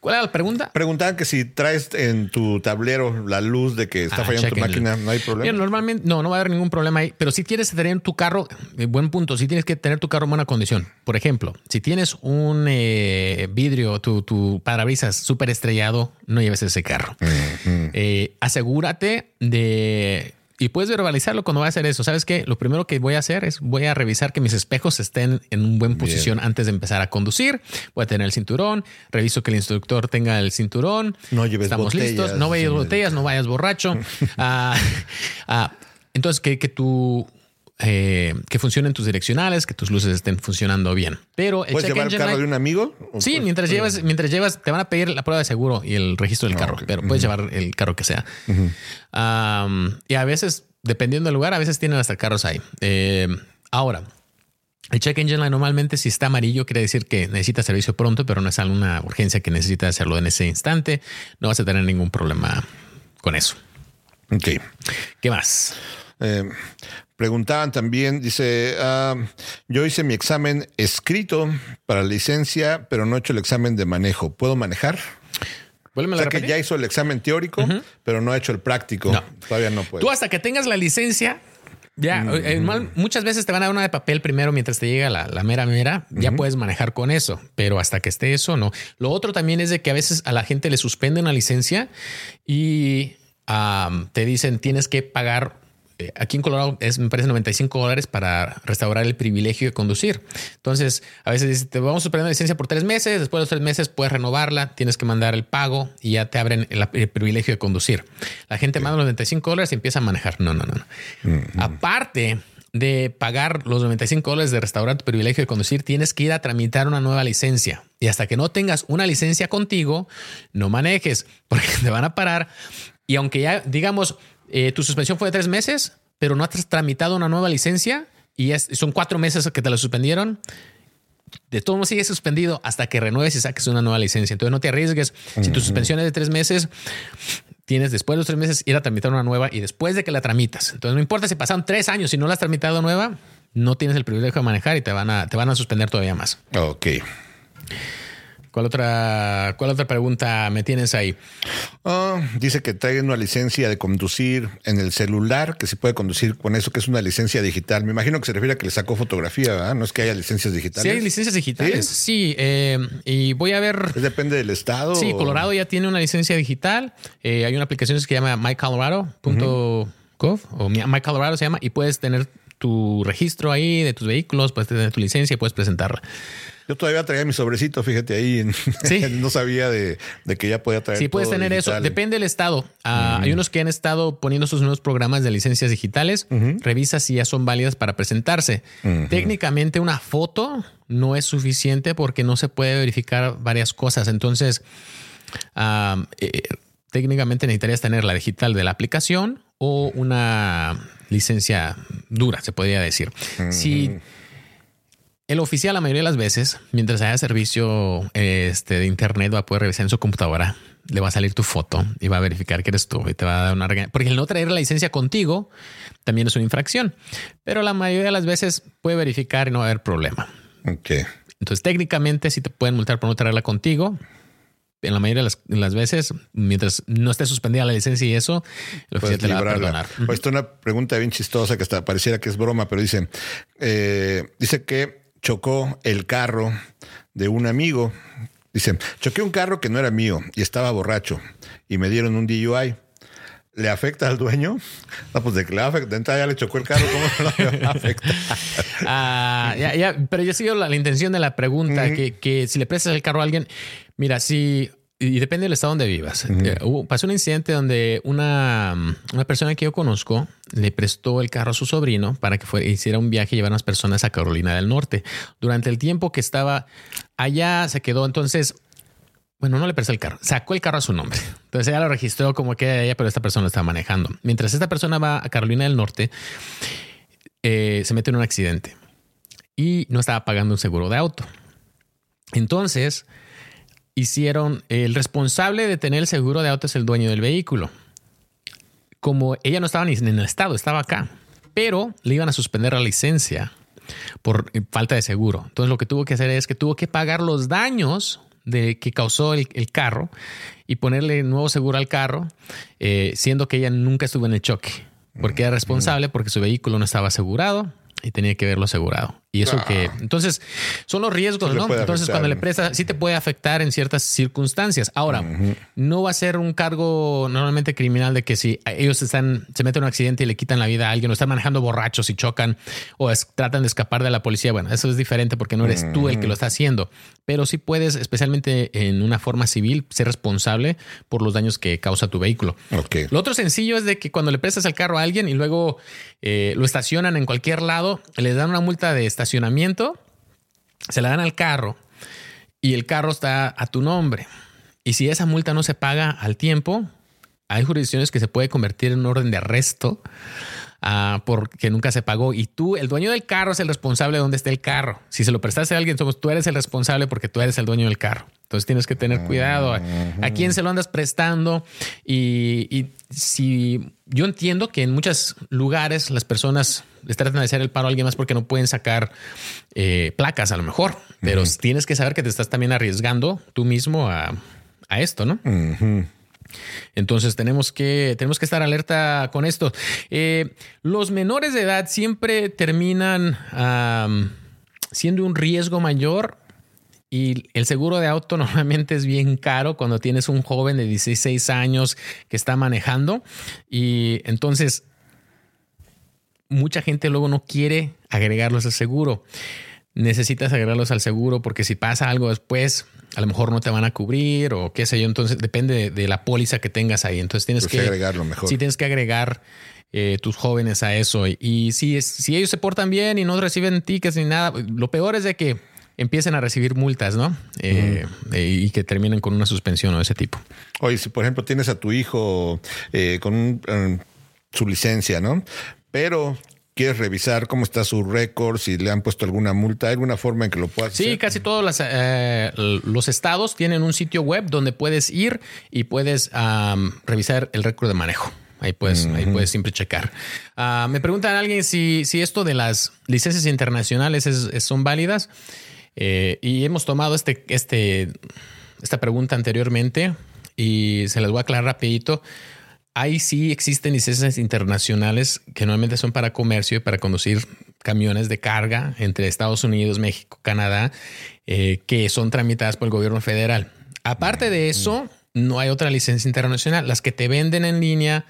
¿Cuál era la pregunta? Preguntaban que si traes en tu tablero la luz de que está ah, fallando tu máquina, no hay problema. normalmente no, no va a haber ningún problema ahí, pero si quieres tener tu carro, eh, buen punto, si tienes que tener tu carro en buena condición. Por ejemplo, si tienes un eh, vidrio, tu, tu parabrisas súper estrellado, no lleves ese carro. Eh, asegúrate de y puedes verbalizarlo cuando va a hacer eso. ¿Sabes qué? Lo primero que voy a hacer es voy a revisar que mis espejos estén en una buena posición antes de empezar a conducir. Voy a tener el cinturón, reviso que el instructor tenga el cinturón. No lleves Estamos listos. No vayas botellas, no vayas borracho. Ah, ah, entonces, que, que tu eh, que funcionen tus direccionales, que tus luces estén funcionando bien. Pero el ¿Puedes llevar el carro de un amigo? Sí, mientras llevas, mientras llevas, te van a pedir la prueba de seguro y el registro del ah, carro, pero puedes llevar el carro que sea. y a veces, dependiendo del lugar, a veces tienen hasta carros ahí. Eh, ahora, el check engine light normalmente si está amarillo quiere decir que necesita servicio pronto, pero no es alguna urgencia que necesita hacerlo en ese instante. No vas a tener ningún problema con eso. Ok. ¿Qué más? Eh, Preguntaban también, dice, ah, yo hice mi examen escrito para licencia, pero no he hecho el examen de manejo. ¿Puedo manejar? O sea que ya hizo el examen teórico, pero no ha hecho el práctico. Todavía no puede. Tú hasta que tengas la licencia, ya, eh, muchas veces te van a dar una de papel primero mientras te llega la, mera mera, ya puedes manejar con eso, pero hasta que esté eso, no. Lo otro también es de que a veces a la gente le suspenden la licencia y te dicen tienes que pagar aquí en Colorado es, me parece, 95 dólares para restaurar el privilegio de conducir. Entonces, a veces dice, te vamos a suspender la licencia por tres meses, después de los tres meses puedes renovarla, tienes que mandar el pago y ya te abren el, privilegio de conducir. La gente manda los 95 dólares y empieza a manejar. No, no, no. Aparte, de pagar los 95 dólares de restaurante privilegio de conducir, tienes que ir a tramitar una nueva licencia. Y hasta que no tengas una licencia contigo, no manejes, porque te van a parar. Y aunque ya, digamos, eh, tu suspensión fue de tres meses, pero no has tramitado una nueva licencia y son cuatro meses que te la suspendieron, de todo modo sigue suspendido hasta que renueves y saques una nueva licencia. Entonces no te arriesgues. Si tu suspensión es de tres meses, tienes después de los tres meses ir a tramitar una nueva y después de que la tramitas. Entonces no importa si pasaron tres años, si no la has tramitado nueva, no tienes el privilegio de manejar y te van a, te van a suspender todavía más. Ok. ¿Cuál otra, cuál otra pregunta me tienes ahí? Ah, dice que trae una licencia de conducir en el celular, que se puede conducir con eso, que es una licencia digital. Me imagino que se refiere a que le sacó fotografía, ¿verdad? No es que haya licencias digitales. Sí, hay licencias digitales. Sí, eh, y voy a ver. Depende del estado. Sí, Colorado ya tiene una licencia digital. Eh, hay una aplicación que se llama mycolorado.gov o My Colorado se llama y puedes tener tu registro ahí de tus vehículos, puedes tener tu licencia y puedes presentarla. Yo todavía traía mi sobrecito, fíjate ahí. Sí. no sabía de, que ya podía traer. Sí, puedes tener eso. Depende del estado. Ah, hay unos que han estado poniendo sus nuevos programas de licencias digitales. Revisa si ya son válidas para presentarse. Técnicamente, una foto no es suficiente porque no se puede verificar varias cosas. Entonces, ah, eh, técnicamente necesitarías tener la digital de la aplicación o una licencia dura, se podría decir. Si el oficial, la mayoría de las veces, mientras haya servicio este, de internet, va a poder revisar en su computadora, le va a salir tu foto y va a verificar que eres tú y te va a dar una Porque el no traer la licencia contigo también es una infracción, pero la mayoría de las veces puede verificar y no va a haber problema. Ok. Entonces, técnicamente, si te pueden multar por no traerla contigo, en la mayoría de las, veces, mientras no esté suspendida la licencia y eso, el oficial te la va a perdonar. Pues una pregunta bien chistosa que hasta pareciera que es broma, pero dice, eh, dice que chocó el carro de un amigo. Dice, choqué un carro que no era mío y estaba borracho y me dieron un DUI. ¿Le afecta al dueño? No, pues de que le afecta. Ya le chocó el carro, ¿cómo no le afecta? ah, ya, ya, pero yo sigo la, la intención de la pregunta, que, que si le prestas el carro a alguien, mira, si y depende del estado donde vivas. Eh, pasó un incidente donde una, una, persona que yo conozco le prestó el carro a su sobrino para que fuera, hiciera un viaje y llevar a unas personas a Carolina del Norte. Durante el tiempo que estaba allá, se quedó entonces. Bueno, no le prestó el carro, sacó el carro a su nombre. Entonces ella lo registró como que ella, pero esta persona lo estaba manejando. Mientras esta persona va a Carolina del Norte, eh, se mete en un accidente y no estaba pagando un seguro de auto. Entonces, hicieron, el responsable de tener el seguro de auto es el dueño del vehículo. Como ella no estaba ni en el estado, estaba acá, pero le iban a suspender la licencia por falta de seguro. Entonces lo que tuvo que hacer es que tuvo que pagar los daños de que causó el, carro y ponerle nuevo seguro al carro, eh, siendo que ella nunca estuvo en el choque, porque era responsable porque su vehículo no estaba asegurado y tenía que verlo asegurado. Y eso que, ah. entonces, son los riesgos, ¿no? Entonces, cuando le presta, sí te puede afectar en ciertas circunstancias. Ahora, no va a ser un cargo normalmente criminal de que si ellos están, se meten en un accidente y le quitan la vida a alguien, o están manejando borrachos y chocan, o tratan de escapar de la policía. Bueno, eso es diferente porque no eres tú el que lo está haciendo. Pero sí puedes, especialmente en una forma civil, ser responsable por los daños que causa tu vehículo. Lo otro sencillo es de que cuando le prestas el carro a alguien y luego eh, lo estacionan en cualquier lado, les dan una multa de estacionamiento, se la dan al carro y el carro está a tu nombre. Y si esa multa no se paga al tiempo, hay jurisdicciones que se puede convertir en orden de arresto uh, porque nunca se pagó. Y tú, el dueño del carro, es el responsable de dónde esté el carro. Si se lo prestaste a alguien, somos, tú eres el responsable porque tú eres el dueño del carro. Entonces tienes que tener cuidado a, quién se lo andas prestando. Y, si yo entiendo que en muchos lugares las personas les tratan de hacer el paro a alguien más porque no pueden sacar eh, placas a lo mejor, pero tienes que saber que te estás también arriesgando tú mismo a, esto, ¿no? Entonces tenemos que, tenemos que estar alerta con esto. Eh, los menores de edad siempre terminan siendo un riesgo mayor y el seguro de auto normalmente es bien caro cuando tienes un joven de 16 años que está manejando. Y entonces mucha gente luego no quiere agregarlos al seguro. Necesitas agregarlos al seguro porque si pasa algo después, a lo mejor no te van a cubrir o qué sé yo. Entonces depende de, la póliza que tengas ahí. Entonces tienes pues que agregarlo mejor. Sí, tienes que agregar eh, tus jóvenes a eso. Y, si, si ellos se portan bien y no reciben tickets ni nada, lo peor es de que empiecen a recibir multas, ¿no? Eh, eh, y que terminen con una suspensión o ese tipo. Oye, si por ejemplo tienes a tu hijo con su licencia, ¿no? Pero quieres revisar cómo está su récord, si le han puesto alguna multa, ¿hay alguna forma en que lo puedas sí, casi todos los estados tienen un sitio web donde puedes ir y puedes revisar el récord de manejo. Ahí puedes, ahí puedes siempre checar. Ah, me preguntan a alguien si, si esto de las licencias internacionales son válidas. Eh, y hemos tomado este, este, esta pregunta anteriormente y se las voy a aclarar rapidito. Ahí sí existen licencias internacionales que normalmente son para comercio y para conducir camiones de carga entre Estados Unidos, México, Canadá, eh, que son tramitadas por el gobierno federal. Aparte de eso, no hay otra licencia internacional. Las que te venden en línea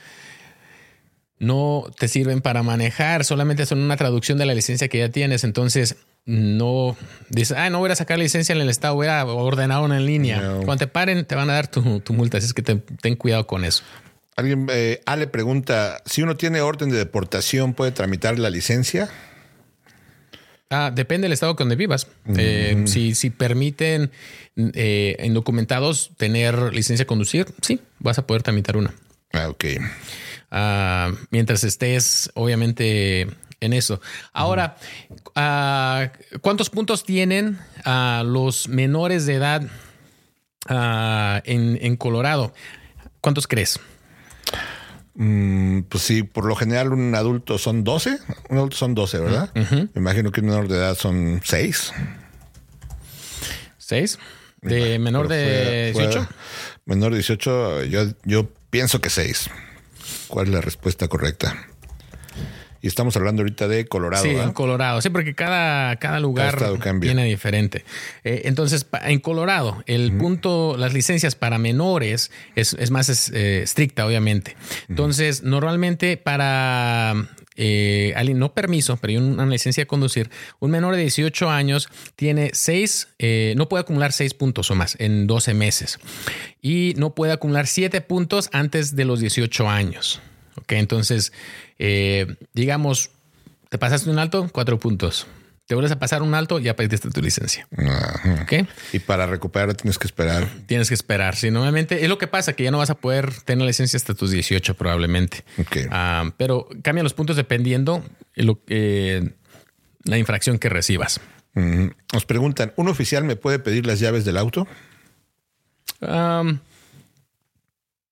no te sirven para manejar, solamente son una traducción de la licencia que ya tienes. Entonces, no dices, ah, no voy a sacar licencia en el estado, voy a ordenar una en línea. Cuando te paren, te van a dar tu, multa. Así es que ten cuidado con eso. Alguien, eh, Ale pregunta, si uno tiene orden de deportación, ¿puede tramitar la licencia? Ah, depende del estado donde vivas. Eh, mm. si, si, permiten eh, indocumentados tener licencia de conducir, sí, vas a poder tramitar una. Ah, ok. Ah, mientras estés, obviamente, en eso. Ahora, ah, ¿cuántos puntos tienen ah, los menores de edad en, en, Colorado? ¿Cuántos crees? Mm, pues sí, por lo general un adulto son 12. Un adulto son 12, ¿verdad? Me imagino que un menor de edad son 6. ¿6? ¿De menor de 18? menor de 18, yo, yo pienso que 6. ¿Cuál es la respuesta correcta? Y estamos hablando ahorita de Colorado. Sí, en Colorado. Sí, porque cada, cada lugar tiene diferente. Eh, entonces, en Colorado, el punto, las licencias para menores es, más eh, estricta, obviamente. Entonces, normalmente para eh, alguien, no permiso, pero una licencia de conducir, un menor de 18 años tiene seis, no puede acumular seis puntos o más en 12 meses y no puede acumular siete puntos antes de los 18 años. Ok, entonces eh, digamos, te pasaste un alto, cuatro puntos. Te vuelves a pasar un alto, ya perdiste tu licencia. Y para recuperar tienes que esperar. Tienes que esperar. Sí, normalmente es lo que pasa, que ya no vas a poder tener la licencia hasta tus 18 probablemente. Ah, pero cambian los puntos dependiendo lo, eh, la infracción que recibas. Nos preguntan, ¿un oficial me puede pedir las llaves del auto?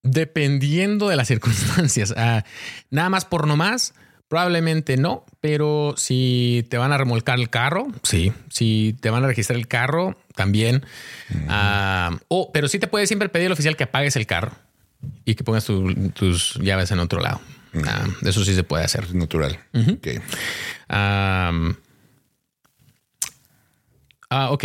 Dependiendo de las circunstancias. Ah, nada más por nomás, probablemente no, pero si te van a remolcar el carro, sí. Si te van a registrar el carro, también. Ah, o, pero sí te puede siempre pedir al oficial que apagues el carro y que pongas tus llaves en otro lado. Ah, eso sí se puede hacer. Natural. Ah, ok.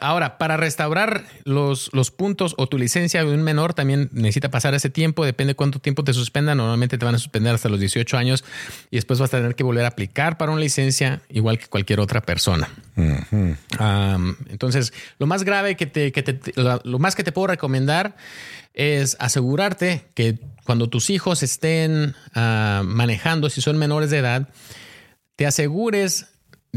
ahora, para restaurar los, los, puntos o tu licencia de un menor, también necesita pasar ese tiempo. Depende cuánto tiempo te suspendan. Normalmente te van a suspender hasta los 18 años y después vas a tener que volver a aplicar para una licencia igual que cualquier otra persona. entonces, lo más grave que te, que te, lo más que te puedo recomendar es asegurarte que cuando tus hijos estén ah, manejando, si son menores de edad, te asegures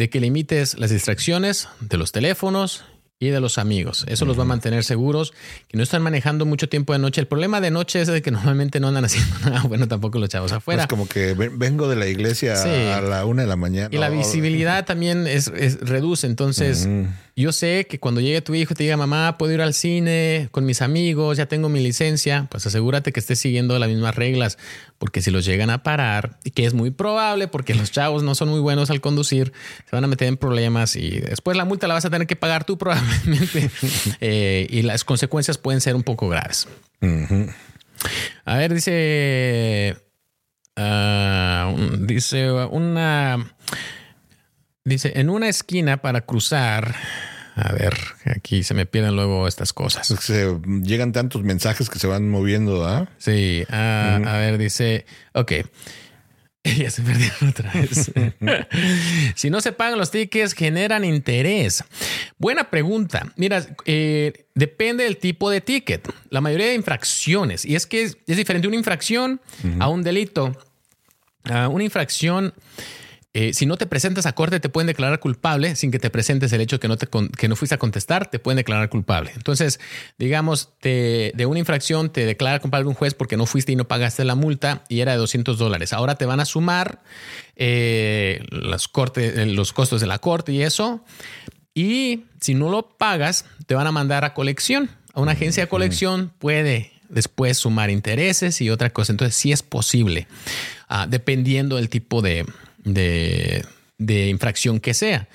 de que limites las distracciones de los teléfonos y de los amigos. Eso los va a mantener seguros, que no están manejando mucho tiempo de noche. El problema de noche es de que normalmente no andan haciendo nada bueno tampoco los chavos afuera. Es como que vengo de la iglesia a la una de la mañana. Y la visibilidad también es, reduce. Entonces, yo sé que cuando llegue tu hijo y te diga, mamá, puedo ir al cine con mis amigos, ya tengo mi licencia, pues asegúrate que estés siguiendo las mismas reglas, porque si los llegan a parar, y que es muy probable porque los chavos no son muy buenos al conducir, se van a meter en problemas y después la multa la vas a tener que pagar tú probablemente eh, y las consecuencias pueden ser un poco graves. A ver, dice... Ah, dice una... Dice, en una esquina para cruzar a ver, aquí se me pierden luego estas cosas. Se llegan tantos mensajes que se van moviendo, ¿ah? Sí, ah, a ver, dice, ok. Ya se perdieron otra vez. si no se pagan los tickets, generan interés. Buena pregunta. Mira, eh, depende del tipo de ticket. La mayoría de infracciones, y es que es, diferente una infracción a un delito Ah, una infracción eh, si no te presentas a corte, te pueden declarar culpable sin que te presentes el hecho que no, te que no fuiste a contestar, te pueden declarar culpable. Entonces, digamos, de una infracción te declara culpable un juez porque no fuiste y no pagaste la multa y era de 200 dólares. Ahora te van a sumar eh, los, eh, los costos de la corte y eso. Y si no lo pagas, te van a mandar a colección. A una agencia de colección puede después sumar intereses y otra cosa. Entonces, sí es posible, ah, dependiendo del tipo de, de, infracción que sea.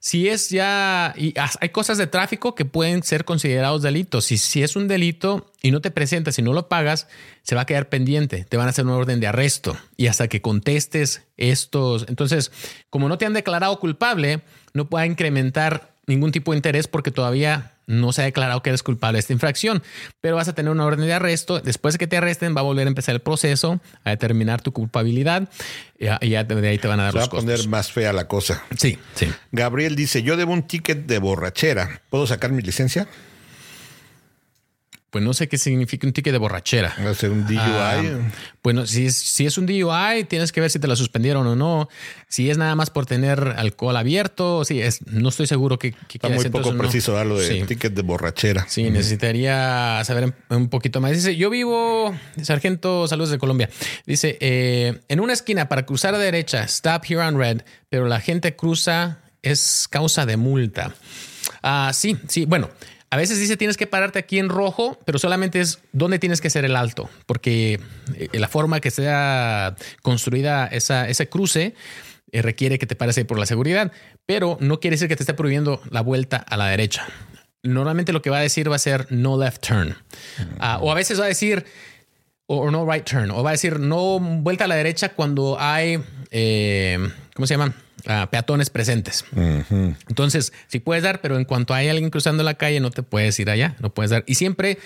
Si es ya, y hay cosas de tráfico que pueden ser considerados delitos. Si, si es un delito y no te presentas y no lo pagas, se va a quedar pendiente. Te van a hacer una orden de arresto y hasta que contestes estos. Entonces, como no te han declarado culpable, no puede incrementar ningún tipo de interés porque todavía no se ha declarado que eres culpable de esta infracción, pero vas a tener una orden de arresto. Después de que te arresten, va a volver a empezar el proceso a determinar tu culpabilidad y ya de ahí te van a dar se los va a poner más fea la cosa. Sí, sí. Gabriel dice: Yo debo un ticket de borrachera. ¿Puedo sacar mi licencia? Pues no sé qué significa un ticket de borrachera. Va a ser un DUI. Ah, bueno, si es, si es un DUI, tienes que ver si te la suspendieron o no. Si es nada más por tener alcohol abierto, sí, es, no estoy seguro que, Está muy poco preciso darlo de ticket de borrachera. Sí, necesitaría saber un poquito más. Dice, yo vivo, Sargento, saludos de Colombia. Dice, eh, en una esquina para cruzar a derecha, stop here on red, pero la gente cruza es causa de multa. Ah, sí, sí, bueno. A veces dice tienes que pararte aquí en rojo, pero solamente es dónde tienes que hacer el alto, porque eh, la forma que sea construida esa, ese cruce eh, requiere que te pares ahí por la seguridad, pero no quiere decir que te esté prohibiendo la vuelta a la derecha. Normalmente lo que va a decir va a ser no left turn. Ah, o a veces va a decir o no right turn, o va a decir no vuelta a la derecha cuando hay, eh, ¿cómo se llama? Peatones presentes. Entonces, sí puedes dar, pero en cuanto hay alguien cruzando la calle, no te puedes ir allá, no puedes dar. Y siempre,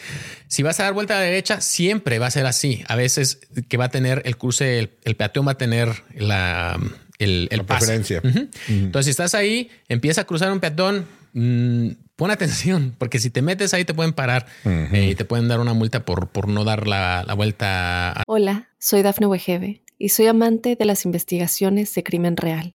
si vas a dar vuelta a la derecha, siempre va a ser así. A veces que va a tener el cruce, el, peatón va a tener la, el, el preferencia. Entonces, si estás ahí, empieza a cruzar un peatón, mm, pon atención, porque si te metes ahí te pueden parar eh, y te pueden dar una multa por, por no dar la, la vuelta. Hola, soy Dafne Wegebe y soy amante de las investigaciones de crimen real.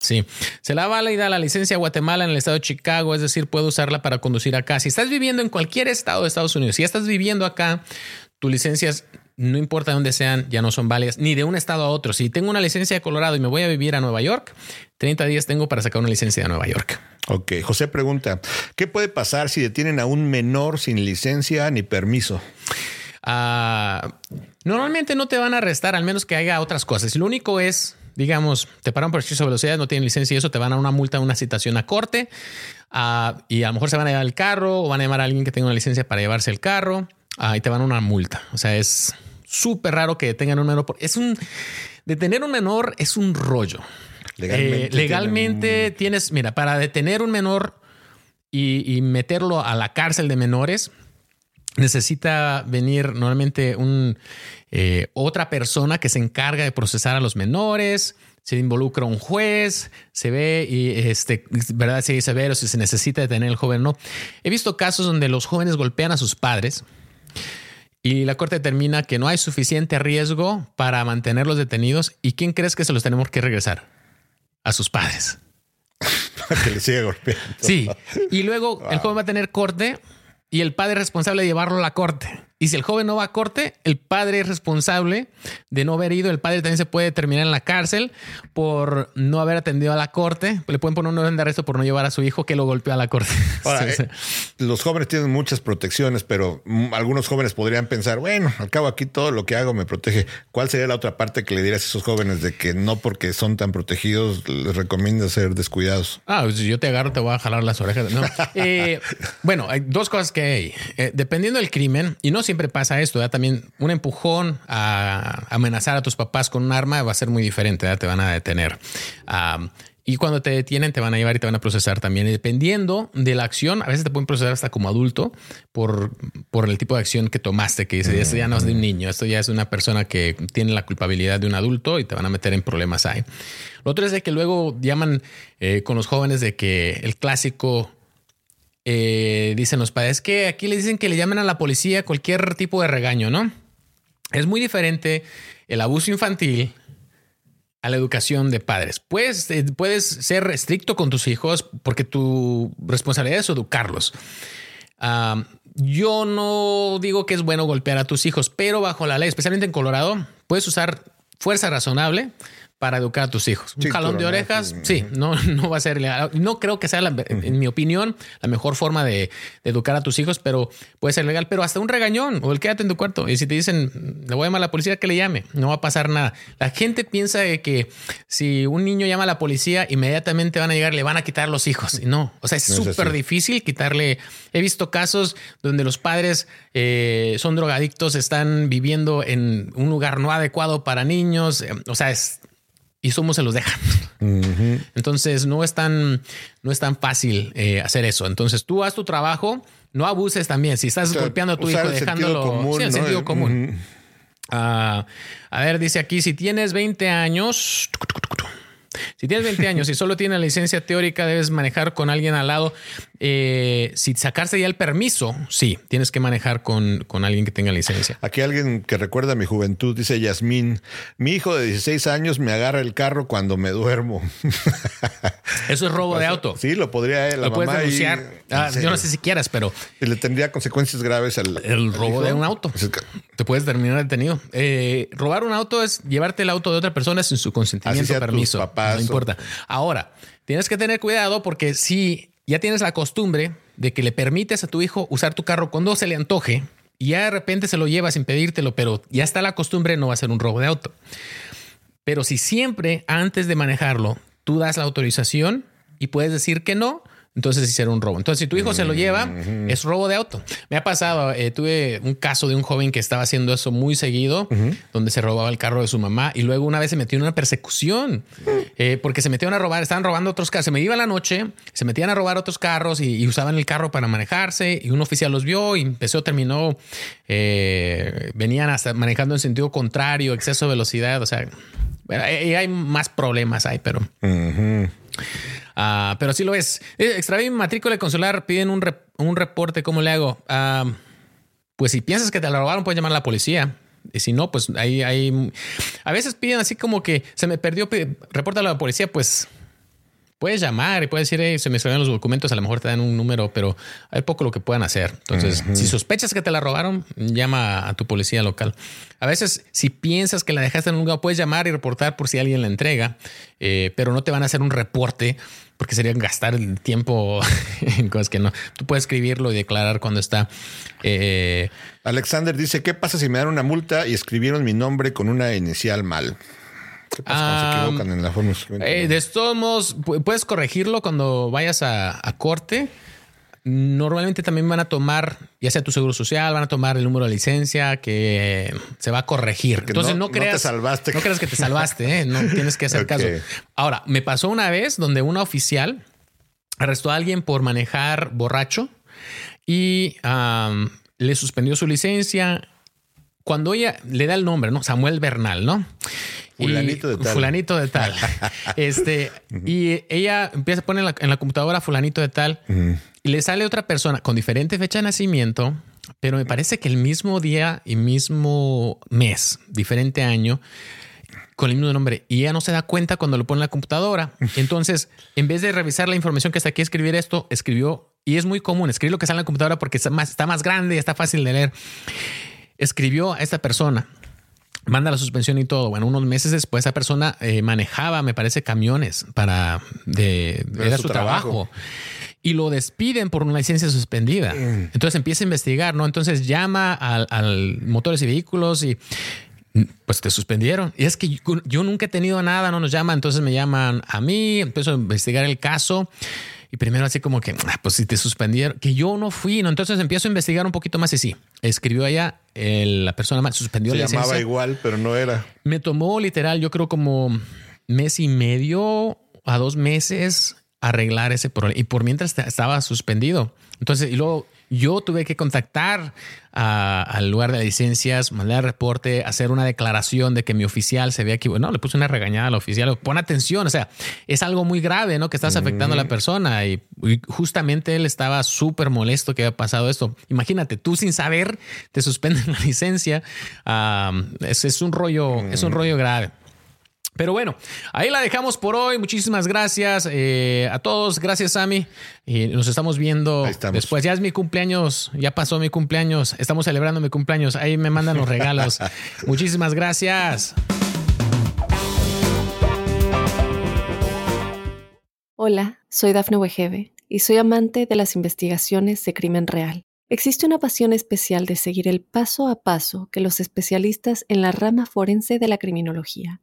Sí, se la válida la licencia de Guatemala en el estado de Chicago, es decir, puedo usarla para conducir acá. Si estás viviendo en cualquier estado de Estados Unidos, si ya estás viviendo acá, tus licencias, no importa de dónde sean, ya no son válidas, ni de un estado a otro. Si tengo una licencia de Colorado y me voy a vivir a Nueva York, 30 días tengo para sacar una licencia de Nueva York. Ok, José pregunta, ¿qué puede pasar si detienen a un menor sin licencia ni permiso? Ah, normalmente no te van a arrestar, al menos que haya otras cosas. Lo único es digamos, te paran por exceso de velocidad, no tienen licencia y eso, te van a una multa, una citación a corte ah, y a lo mejor se van a llevar el carro o van a llamar a alguien que tenga una licencia para llevarse el carro uh, y te van a una multa. O sea, es súper raro que tengan un menor. Es un, detener un menor es un rollo. Legalmente, eh, tienes, mira, para detener un menor y, y meterlo a la cárcel de menores, necesita venir normalmente un, eh, otra persona que se encarga de procesar a los menores, se involucra un juez, se ve y este, verdad, si hay severo, si se necesita detener el joven no. He visto casos donde los jóvenes golpean a sus padres y la corte determina que no hay suficiente riesgo para mantenerlos detenidos. ¿Y quién crees que se los tenemos que regresar? A sus padres. que le siga golpeando. Sí. Y luego el joven va a tener corte y el padre es responsable de llevarlo a la corte. Y si el joven no va a corte, el padre es responsable de no haber ido. El padre también se puede terminar en la cárcel por no haber atendido a la corte. Le pueden poner un orden de arresto por no llevar a su hijo que lo golpeó a la corte. Eh, los jóvenes tienen muchas protecciones, pero algunos jóvenes podrían pensar, bueno, al cabo aquí todo lo que hago me protege. ¿Cuál sería la otra parte que le dirías a esos jóvenes de que no porque son tan protegidos les recomienda ser descuidados? Ah, pues, si yo te agarro te voy a jalar las orejas. Eh, bueno, hay dos cosas que hay. Eh, dependiendo del crimen, y no siempre pasa esto, también un empujón a amenazar a tus papás con un arma va a ser muy diferente, te van a detener. Y cuando te detienen, te van a llevar y te van a procesar también. Y dependiendo de la acción, a veces te pueden procesar hasta como adulto por, por el tipo de acción que tomaste, que dice, esto ya no es de un niño, esto ya es una persona que tiene la culpabilidad de un adulto y te van a meter en problemas ahí. Lo otro es de que luego llaman eh, con los jóvenes de que el clásico eh, dicen los padres que aquí le dicen que le llamen a la policía cualquier tipo de regaño, ¿no? Es muy diferente el abuso infantil a la educación de padres. Puedes, eh, puedes ser estricto con tus hijos porque tu responsabilidad es educarlos. Yo no digo que es bueno golpear a tus hijos, pero bajo la ley, especialmente en Colorado, puedes usar fuerza razonable para educar a tus hijos. Un jalón de orejas, sí, no, no va a ser legal. No creo que sea, en mi opinión, la mejor forma de, educar a tus hijos, pero puede ser legal. Pero hasta un regañón o el quédate en tu cuarto. Y si te dicen, le voy a llamar a la policía, que le llame, no va a pasar nada. La gente piensa que si un niño llama a la policía, inmediatamente van a llegar, le van a quitar los hijos. Y no, o sea, es súper difícil quitarle. He visto casos donde los padres eh, son drogadictos, están viviendo en un lugar no adecuado para niños. O sea, es y somos se los dejan. Entonces no es tan, no es tan fácil eh, hacer eso. Entonces tú haz tu trabajo, no abuses también. Si estás golpeando a tu hijo, dejándolo común, el sentido común. Ah, a ver, dice aquí, si tienes 20 años, si tienes 20 años y solo tienes licencia teórica, debes manejar con alguien al lado. Eh, si sacarse ya el permiso, sí, tienes que manejar con, con, alguien que tenga licencia. Aquí alguien que recuerda mi juventud dice Yasmín, mi hijo de 16 años me agarra el carro cuando me duermo. Eso es robo de auto. Sí, lo podría él. Lo puedes denunciar. Ah, yo no sé si quieras, pero... Y le tendría consecuencias graves al... El robo de un auto. Te puedes terminar detenido. Eh, robar un auto es llevarte el auto de otra persona sin su consentimiento o permiso. no importa. Ahora, tienes que tener cuidado porque si ya tienes la costumbre de que le permites a tu hijo usar tu carro cuando se le antoje y ya de repente se lo lleva sin pedírtelo, pero ya está la costumbre, no va a ser un robo de auto. Pero si siempre antes de manejarlo tú das la autorización y puedes decir que no, entonces será un robo. Entonces, si tu hijo se lo lleva, es robo de auto. Me ha pasado, eh, tuve un caso de un joven que estaba haciendo eso muy seguido, donde se robaba el carro de su mamá y luego una vez se metió en una persecución eh, porque se metieron a robar, estaban robando otros carros. Se me iba la noche, se metían a robar otros carros y, usaban el carro para manejarse y un oficial los vio y empezó, terminó, eh, venían hasta manejando en sentido contrario, exceso de velocidad. O sea, bueno, hay más problemas ahí, pero. Ah, pero sí lo es. Eh, extraví mi matrícula consular, piden un, un reporte, ¿cómo le hago? Ah, pues si piensas que te la robaron, puedes llamar a la policía. Y si no, pues ahí. A veces piden así como que se me perdió, reporta a la policía, pues puedes llamar y puedes decir, se me salieron los documentos, a lo mejor te dan un número, pero hay poco lo que puedan hacer. Entonces, si sospechas que te la robaron, llama a tu policía local. A veces, si piensas que la dejaste en un lugar, puedes llamar y reportar por si alguien la entrega, eh, pero no te van a hacer un reporte porque sería gastar el tiempo en cosas que no. Tú puedes escribirlo y declarar cuando está. Eh, Alexander dice: ¿Qué pasa si me dan una multa y escribieron mi nombre con una inicial mal? ¿Qué pasa cuando se equivocan en la forma eh, de todos modos, puedes corregirlo cuando vayas a, corte. Normalmente también van a tomar, ya sea tu seguro social, van a tomar el número de licencia que se va a corregir. Entonces no, creas, te salvaste. no creas que te salvaste, ¿eh? no tienes que hacer caso. Ahora, me pasó una vez donde una oficial arrestó a alguien por manejar borracho y le suspendió su licencia. Cuando ella le da el nombre, ¿no? Samuel Bernal, ¿no? Fulanito de tal. Fulanito de tal. este, y ella empieza a poner en la, computadora fulanito de tal y le sale otra persona con diferente fecha de nacimiento, pero me parece que el mismo día y mismo mes, diferente año, con el mismo nombre y ella no se da cuenta cuando lo pone en la computadora. Entonces, en vez de revisar la información que está aquí, escribir esto, escribió, y es muy común escribir lo que sale en la computadora porque está más, está más grande y está fácil de leer. Escribió a esta persona manda la suspensión y todo. Bueno, unos meses después esa persona eh, manejaba, me parece, camiones para de, era su, trabajo. Y lo despiden por una licencia suspendida. Mm. Entonces empieza a investigar, ¿no? Entonces llama al, motores y vehículos y pues te suspendieron. Y es que yo, nunca he tenido nada, no nos llaman, entonces me llaman a mí, empiezo a investigar el caso. Y primero así como que, ah, pues si te suspendieron, que yo no fui, ¿no? Entonces empiezo a investigar un poquito más y sí, escribió allá, la persona más suspendió Se la llamaba igual, pero no era. Me tomó literal, yo creo como mes y medio a dos meses arreglar ese problema y por mientras estaba suspendido. Entonces, y luego yo tuve que contactar al lugar de licencias, mandar reporte, hacer una declaración de que mi oficial se había equivocado. No, le puse una regañada al oficial. Pon atención, o sea, es algo muy grave, ¿no? Que estás afectando a la persona y, justamente él estaba súper molesto que había pasado esto. Imagínate, tú sin saber te suspenden la licencia. es, un rollo, es un rollo grave. Pero bueno, ahí la dejamos por hoy. Muchísimas gracias eh, a todos. Gracias, Sammy. Y nos estamos viendo después. Ya es mi cumpleaños. Ya pasó mi cumpleaños. Estamos celebrando mi cumpleaños. Ahí me mandan los regalos. Muchísimas gracias. Hola, soy Dafne Wegebe y soy amante de las investigaciones de crimen real. Existe una pasión especial de seguir el paso a paso que los especialistas en la rama forense de la criminología